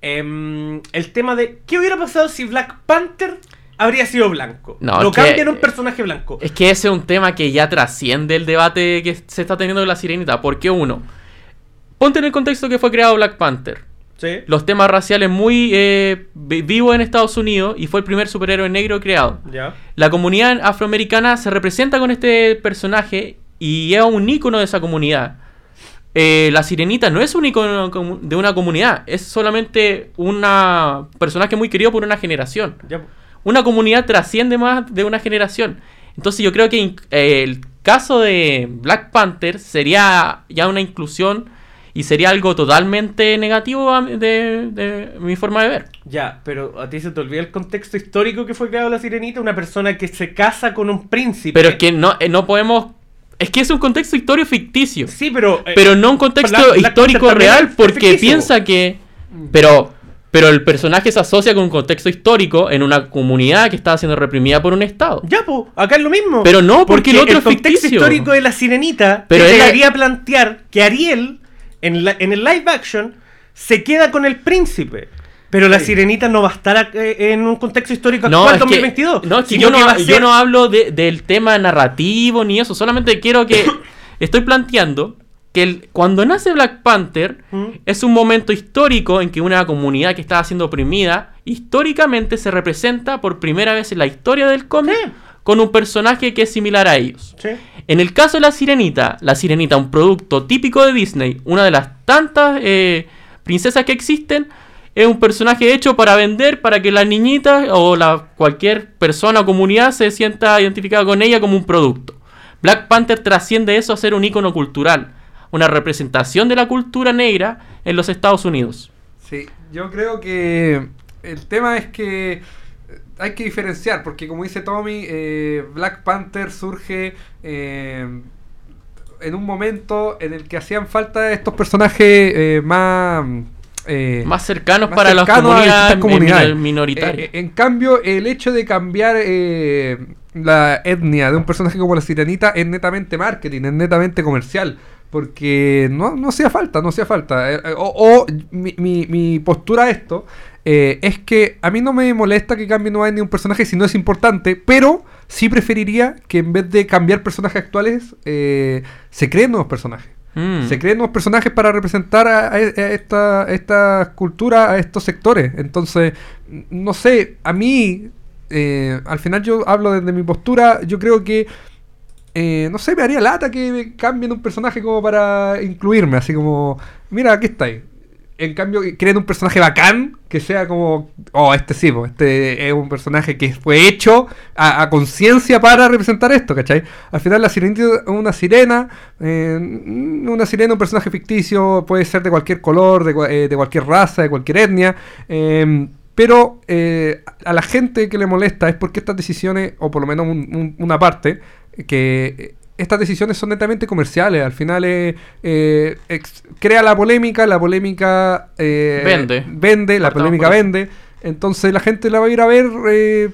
em, el tema de qué hubiera pasado si Black Panther habría sido blanco. No, Lo cambian a un personaje blanco. Es que ese es un tema que ya trasciende el debate que se está teniendo de la sirenita. Porque uno, ponte en el contexto que fue creado Black Panther. Sí. Los temas raciales muy eh, vi- vivos en Estados Unidos y fue el primer superhéroe negro creado. La comunidad afroamericana se representa con este personaje y es un ícono de esa comunidad. Eh, la sirenita no es un comu- de una comunidad, es solamente un personaje muy querido por una generación una comunidad trasciende más de una generación. Entonces yo creo que eh, el caso de Black Panther sería ya una inclusión y sería algo totalmente negativo de, de mi forma de ver. Ya, pero a ti se te olvida el contexto histórico que fue creado la sirenita, una persona que se casa con un príncipe. Pero es que no, eh, no podemos... Es que es un contexto histórico ficticio. Sí, pero. eh, pero no un contexto histórico real porque ficticio. piensa que... Pero... Pero el personaje se asocia con un contexto histórico en una comunidad que estaba siendo reprimida por un Estado. Ya, pues, acá es lo mismo. Pero no, porque el otro es contexto ficticio. histórico de la sirenita Pero te él- plantear que Ariel, en, la- en el live action, se queda con el príncipe. Pero la sirenita no va a estar eh, en un contexto histórico actual es 2022. No, es que sino yo, no, que yo no hablo de- del tema narrativo ni eso, solamente quiero que... estoy planteando que el- cuando nace Black Panther ¿Mm? es un momento histórico en que una comunidad que estaba siendo oprimida históricamente se representa por primera vez en la historia del cómic Sí. Con un personaje que es similar a ellos. Sí. En el caso de la sirenita, la sirenita, un producto típico de Disney, una de las tantas eh, princesas que existen, es un personaje hecho para vender, para que las niñitas o la, cualquier persona o comunidad se sienta identificada con ella como un producto. Black Panther trasciende eso a ser un icono cultural, una representación de la cultura negra en los Estados Unidos. Sí, yo creo que el tema es que eh, hay que diferenciar, porque como dice Tommy, eh, Black Panther surge eh, en un momento en el que hacían falta estos personajes eh, más... eh, Más cercanos más para las cercanos a comunidades, comunidades. min- minoritarias. Eh, eh, en cambio, el hecho de cambiar eh, la etnia de un personaje como la sirenita es netamente marketing, es netamente comercial. Porque no, no hacía falta, no hacía falta. Eh, eh, o o mi, mi- mi postura a esto eh, es que a mí no me molesta que cambien una etnia de un personaje si no es importante, pero sí preferiría que en vez de cambiar personajes actuales, eh, se creen nuevos personajes. Mm. Se creen nuevos personajes para representar a, a- esta, a esta cultura, a estos sectores. Entonces, no sé, a mí, eh, al final yo hablo desde mi postura, yo creo que, eh, no sé, me haría lata que me cambien un personaje como para incluirme, así como, mira, aquí está ahí. En cambio, creen un personaje bacán que sea como, oh, este sí, este es un personaje que fue hecho a, conciencia para representar esto, ¿cachai? Al final la sirenita es una sirena, eh, una sirena, un personaje ficticio, puede ser de cualquier color, de, eh, de cualquier raza, de cualquier etnia, eh, pero eh, a la gente que le molesta es porque estas decisiones, o por lo menos un- un- una parte, que estas decisiones son netamente comerciales. Al final eh, eh, ex- crea la polémica, la polémica eh, Vende. vende, la Partamos polémica vende. Entonces la gente la va a ir a ver eh,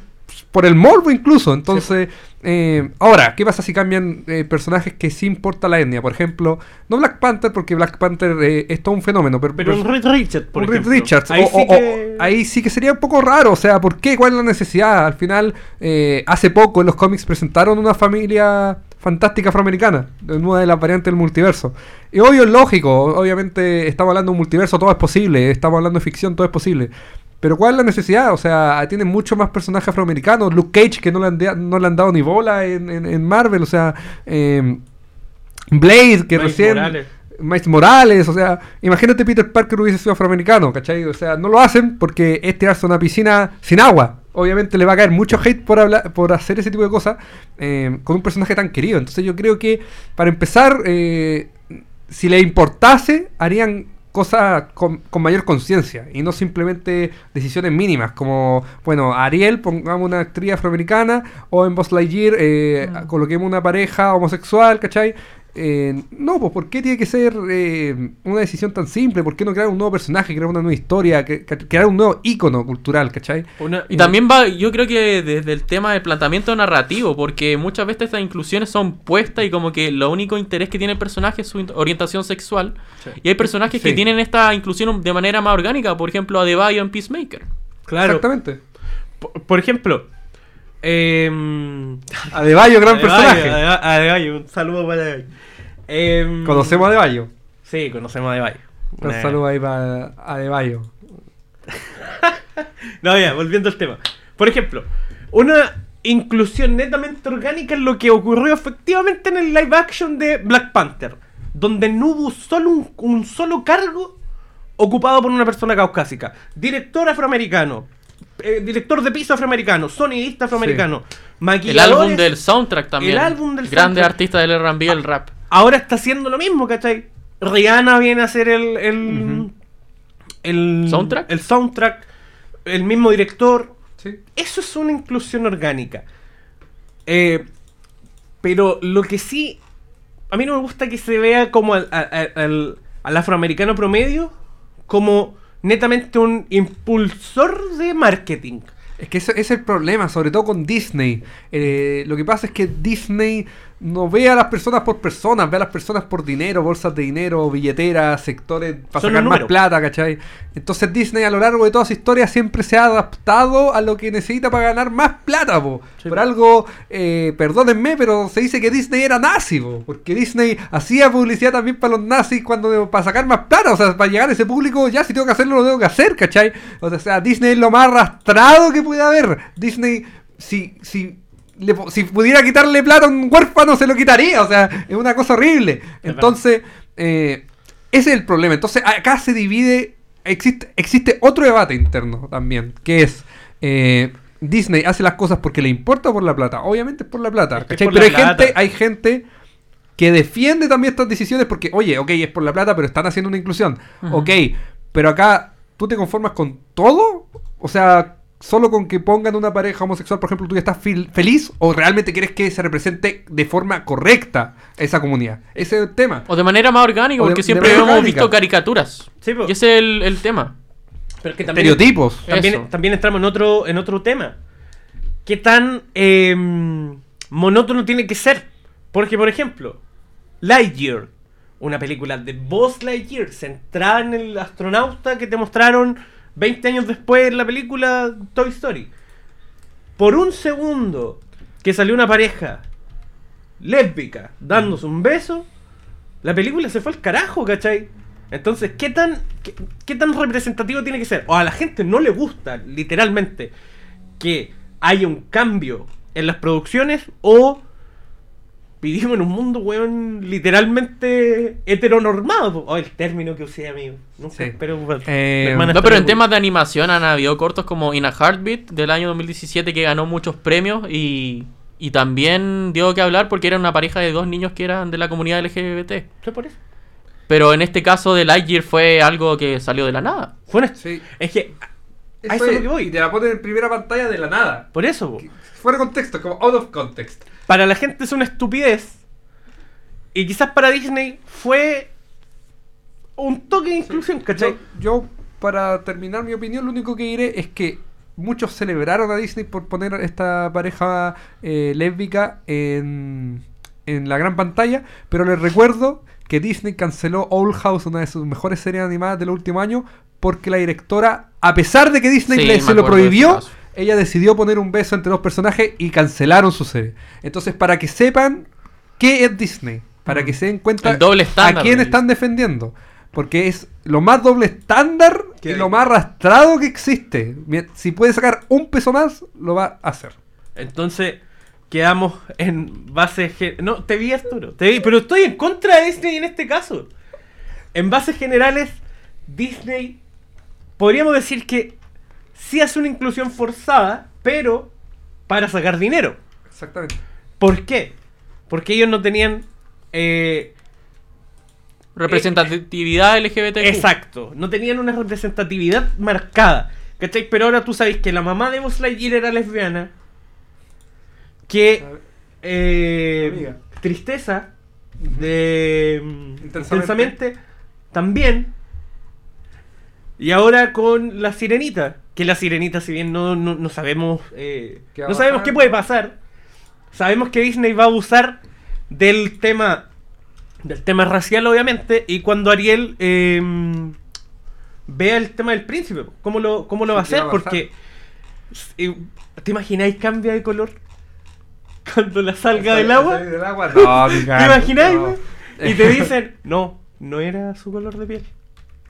por el morbo incluso. Entonces, eh, ahora, ¿qué pasa si cambian eh, personajes que sí importa la etnia? Por ejemplo, no Black Panther, porque Black Panther eh, es todo un fenómeno, pero, Pero un Reed Richards, por un ejemplo. Richards. Ahí o- sí o- o- que- ahí sí que sería un poco raro. O sea, ¿por qué? ¿Cuál es la necesidad? Al final, hace poco en los cómics presentaron una familia fantástica afroamericana, en una de las variantes del multiverso. Y obvio es lógico, obviamente estamos hablando de un multiverso, todo es posible, estamos hablando de ficción, todo es posible. Pero ¿cuál es la necesidad? O sea, tienen mucho más personajes afroamericanos. Luke Cage, que no le han, de- no le han dado ni bola en, en- en Marvel. O sea, eh, Blade, que Miles recién... Morales. Miles Morales, o sea, imagínate Peter Parker hubiese sido afroamericano, ¿cachai? O sea, no lo hacen porque es tirarse a una piscina sin agua. Obviamente le va a caer mucho hate por, hablar, por hacer ese tipo de cosas eh, con un personaje tan querido. Entonces yo creo que, para empezar, eh, si le importase, harían cosas con, con mayor conciencia y no simplemente decisiones mínimas como, bueno, Ariel, pongamos una actriz afroamericana o en Buzz Lightyear eh, coloquemos una pareja homosexual, ¿cachai? Eh, no, pues ¿por qué tiene que ser eh, una decisión tan simple? ¿Por qué no crear un nuevo personaje, crear una nueva historia, que- que- crear un nuevo ícono cultural, ¿cachai? Una- Y también va, yo creo que desde el tema del planteamiento narrativo, porque muchas veces estas inclusiones son puestas y como que lo único interés que tiene el personaje es su orientación sexual. Y hay personajes que tienen esta inclusión de manera más orgánica, por ejemplo, Adebayo en Peacemaker. Claro. Exactamente. Por, por ejemplo, em, Adebayo, gran Adebayo, personaje. Adeba- Adebayo, un saludo para Adebayo. Em, Conocemos a Adebayo. Sí, conocemos a Adebayo. Un Eh, saludo ahí para Adebayo. No, ya, volviendo al tema. Por ejemplo, una inclusión netamente orgánica es lo que ocurrió efectivamente en el live action de Black Panther, donde no hubo solo un, un solo cargo ocupado por una persona caucásica. Director afroamericano, eh, director de piso afroamericano, sonidista afroamericano, El maquilladores. álbum del soundtrack también. El álbum del Grande soundtrack. artista del R&B, el rap. Ahora está haciendo lo mismo, ¿cachai? Rihanna viene a hacer el. el, el ¿Soundtrack? El soundtrack. El mismo director. Sí. Eso es una inclusión orgánica. Eh, pero lo que sí. A mí no me gusta que se vea como al, al- al- al afroamericano promedio como netamente un impulsor de marketing. Es que ese, ese es el problema, sobre todo con Disney. Eh, lo que pasa es que Disney no ve a las personas por personas, ve a las personas por dinero, bolsas de dinero, billeteras, sectores para Son sacar más plata, ¿cachai? Entonces Disney a lo largo de toda su historia siempre se ha adaptado a lo que necesita para ganar más plata, po. Sí, Por po. algo, eh, perdónenme, pero se dice que Disney era nazi, po, porque Disney hacía publicidad también para los nazis cuando para sacar más plata, o sea, para llegar a ese público, ya si tengo que hacerlo, lo tengo que hacer, ¿cachai? O sea, Disney es lo más arrastrado que puede haber. Disney, si, si, le si pudiera quitarle plata a un huérfano, se lo quitaría, o sea, es una cosa horrible. Entonces, eh, ese es el problema. Entonces, acá se divide, existe, existe otro debate interno también, que es... eh, Disney hace las cosas porque le importa o por la plata. Obviamente es por la plata. Es que es ¿cachai? por Pero la hay gente, hay gente que defiende también estas decisiones porque, oye, ok, es por la plata, pero están haciendo una inclusión. Ok, pero acá, ¿tú te conformas con todo? O sea, solo con que pongan una pareja homosexual, por ejemplo, ¿tú ya estás feliz o realmente quieres que se represente de forma correcta esa comunidad? Ese es el tema. O de manera más orgánica, de- porque de siempre hemos orgánica. visto caricaturas. Sí, po. y ese es el, el tema. Pero que también, Estereotipos. también, Eso. también entramos en otro, en otro tema. ¿Qué tan eh, monótono tiene que ser? Porque, por ejemplo, Lightyear, una película de Buzz Lightyear, centrada en el astronauta que te mostraron 20 años después en la película Toy Story. Por un segundo que salió una pareja lésbica dándose un beso, la película se fue al carajo, ¿cachai? Entonces, ¿qué tan, qué, qué tan representativo tiene que ser? O a la gente no le gusta, literalmente, que haya un cambio en las producciones o vivimos en un mundo, weón, literalmente heteronormado. Oh, el término que usé, amigo. No sé, Sí. pero... bueno, Eh, No, pero en temas de animación han habido cortos como In a Heartbeat del año 2017 que ganó muchos premios y, y también dio que hablar porque era una pareja de dos niños que eran de la comunidad LGBT. ¿Fue por eso? Pero en este caso de Lightyear fue algo que salió de la nada. Fue una- Sí. Es que... Eso es lo que voy. Y te la ponen en primera pantalla de la nada. Por eso. Fuera de contexto, como out of context. Para la gente es una estupidez. Y quizás para Disney fue un toque de inclusión, ¿cachai? Yo, yo, para terminar mi opinión, lo único que diré es que muchos celebraron a Disney por poner esta pareja eh, lésbica en, en la gran pantalla, pero les recuerdo que Disney canceló Old House, una de sus mejores series animadas del último año, porque la directora, a pesar de que Disney Sí, le- me se lo prohibió. Ella decidió poner un beso entre dos personajes y cancelaron su serie. Entonces, para que sepan qué es Disney, para que se den cuenta El doble estándar a quién están defendiendo. Porque es lo más doble estándar Que y lo más arrastrado que existe. Si puede sacar un peso más, lo va a hacer. Entonces, quedamos en base. No, te vi Arturo. Te vi, pero estoy en contra de Disney en este caso. En bases generales, Disney. Podríamos decir que sí hace una inclusión forzada, pero para sacar dinero. Exactamente. ¿Por qué? Porque ellos no tenían. eh, Representatividad LGBT. Exacto, no tenían una representatividad marcada. ¿Cachai? Pero ahora tú sabes que la mamá de Buzz Lightyear era lesbiana. Que. eh, tristeza de. mm. Intensamente. También. Y ahora con la sirenita. Que la sirenita, si bien no, no, no sabemos. eh, ¿Qué va no sabemos qué puede pasar. Sabemos que Disney va a abusar del tema. Del tema racial, obviamente. Y cuando Ariel. eh, vea el tema del príncipe. ¿Cómo lo, cómo lo va a Sí, ¿qué hacer? va a pasar? Porque. eh, ¿Te imagináis cambia de color? Cuando la salga del agua. Del agua? No, ¿Te imagináis? no. Y te dicen, no, no era su color de piel.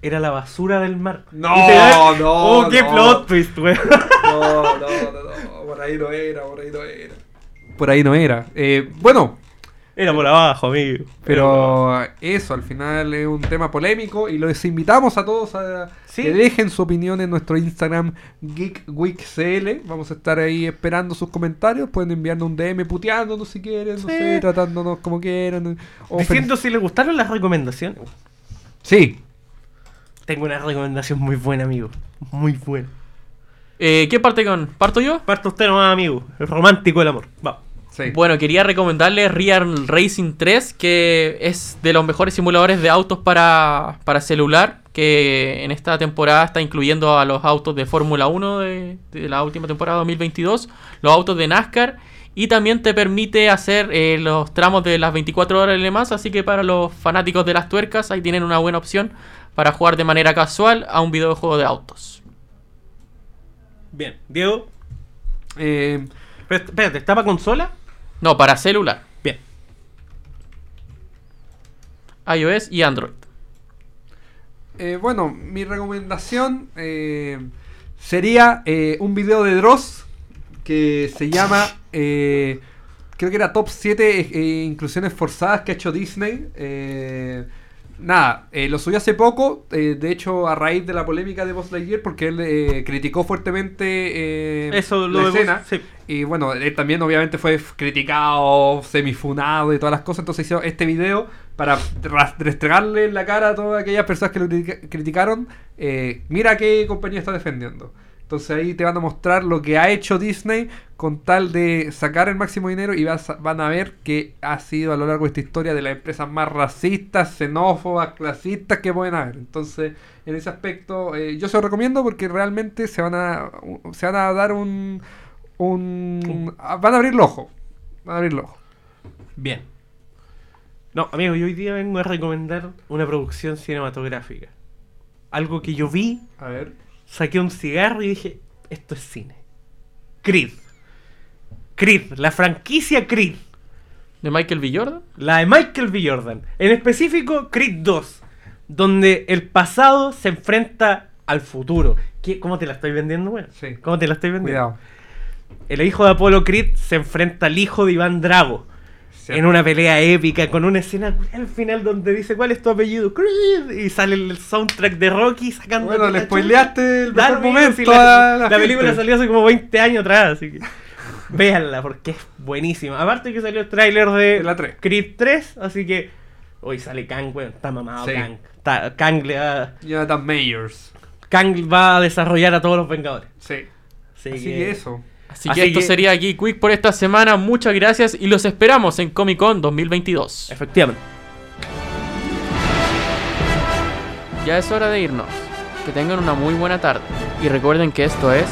Era la basura del mar. No, dan- no, Oh, qué no. plot twist, güey. No, no, no, no, por ahí no era, por ahí no era. Por ahí no era. Eh, bueno, Era por abajo, amigo. pero eso al final es un tema polémico y los invitamos a todos a Sí. que dejen su opinión en nuestro Instagram GeekWeekCL. Vamos a estar ahí esperando sus comentarios. Pueden enviarnos un DM puteándonos si quieren, no sé, tratándonos como quieran. Diciendo si les gustaron las recomendaciones. Sí, Tengo una recomendación muy buena, amigo. Muy buena. Eh, ¿Qué parte con? ¿Parto yo? Parta usted nomás, amigo. El romántico del amor. Va. sí. Bueno, quería recomendarles Real Racing 3, que es de los mejores simuladores de autos para, para celular, que en esta temporada está incluyendo a los autos de Fórmula 1 de, de la última temporada 2022, los autos de NASCAR, y también te permite hacer eh, los tramos de las 24 horas de Le Mans, así que para los fanáticos de las tuercas, ahí tienen una buena opción para jugar de manera casual a un videojuego de autos. Bien. Diego. Eh, Pero, espérate, ¿está para consola? No, para celular, Bien. iOS y Android. Eh, bueno, mi recomendación eh, sería eh, un video de Dross que se llama, eh, creo que era Top 7 eh, inclusiones forzadas que ha hecho Disney. Eh, nada, eh, lo subió hace poco, eh, de hecho a raíz de la polémica de Buzz Lightyear porque él eh, criticó fuertemente eh, Eso lo la escena. sí. Y bueno, él también obviamente fue criticado, semifunado y todas las cosas. Entonces hizo este video para ra- restregarle en la cara a todas aquellas personas que lo critica- criticaron. eh, mira qué compañía está defendiendo. Entonces ahí te van a mostrar lo que ha hecho Disney con tal de sacar el máximo dinero y vas van a ver que ha sido a lo largo de esta historia de las empresas más racistas, xenófobas, clasistas que pueden haber. Entonces, en ese aspecto, eh, yo se lo recomiendo porque realmente se van a, se van a dar un, un ah, van a abrir el ojo. Van a abrir el ojo. Bien. No, amigo, yo hoy día vengo a recomendar una producción cinematográfica. Algo que yo vi, A ver. Saqué un cigarro y dije, esto es cine. Creed. Creed, la franquicia Creed. ¿De Michael B. Jordan? La de Michael B. Jordan. En específico, Creed 2. Donde el pasado se enfrenta al futuro. ¿Qué- ¿Cómo te la estoy vendiendo, güey? Sí. ¿Cómo te la estoy vendiendo? Cuidado. El hijo de Apolo Creed se enfrenta al hijo de Iván Drago. En una pelea épica, con una escena al final donde dice ¿Cuál es tu apellido? Creed. Y sale el soundtrack de Rocky sacando. Bueno, le spoileaste el mejor momento la, la la película salió hace como 20 años atrás, así que. Véanla, porque es buenísima. Aparte que salió el tráiler de la. Creed 3, así que. Hoy sale Kang, weón. Está mamado Sí. Kang. Está- Kang, le va, Jonathan Mayers. Kang va a desarrollar a todos los Vengadores. Sí. Así, Así que, que eso. Así, Así que esto que- sería Geek Week por esta semana. Muchas gracias y los esperamos en Comic Con 2022. Efectivamente. Ya es hora de irnos. Que tengan una muy buena tarde. Y recuerden que esto es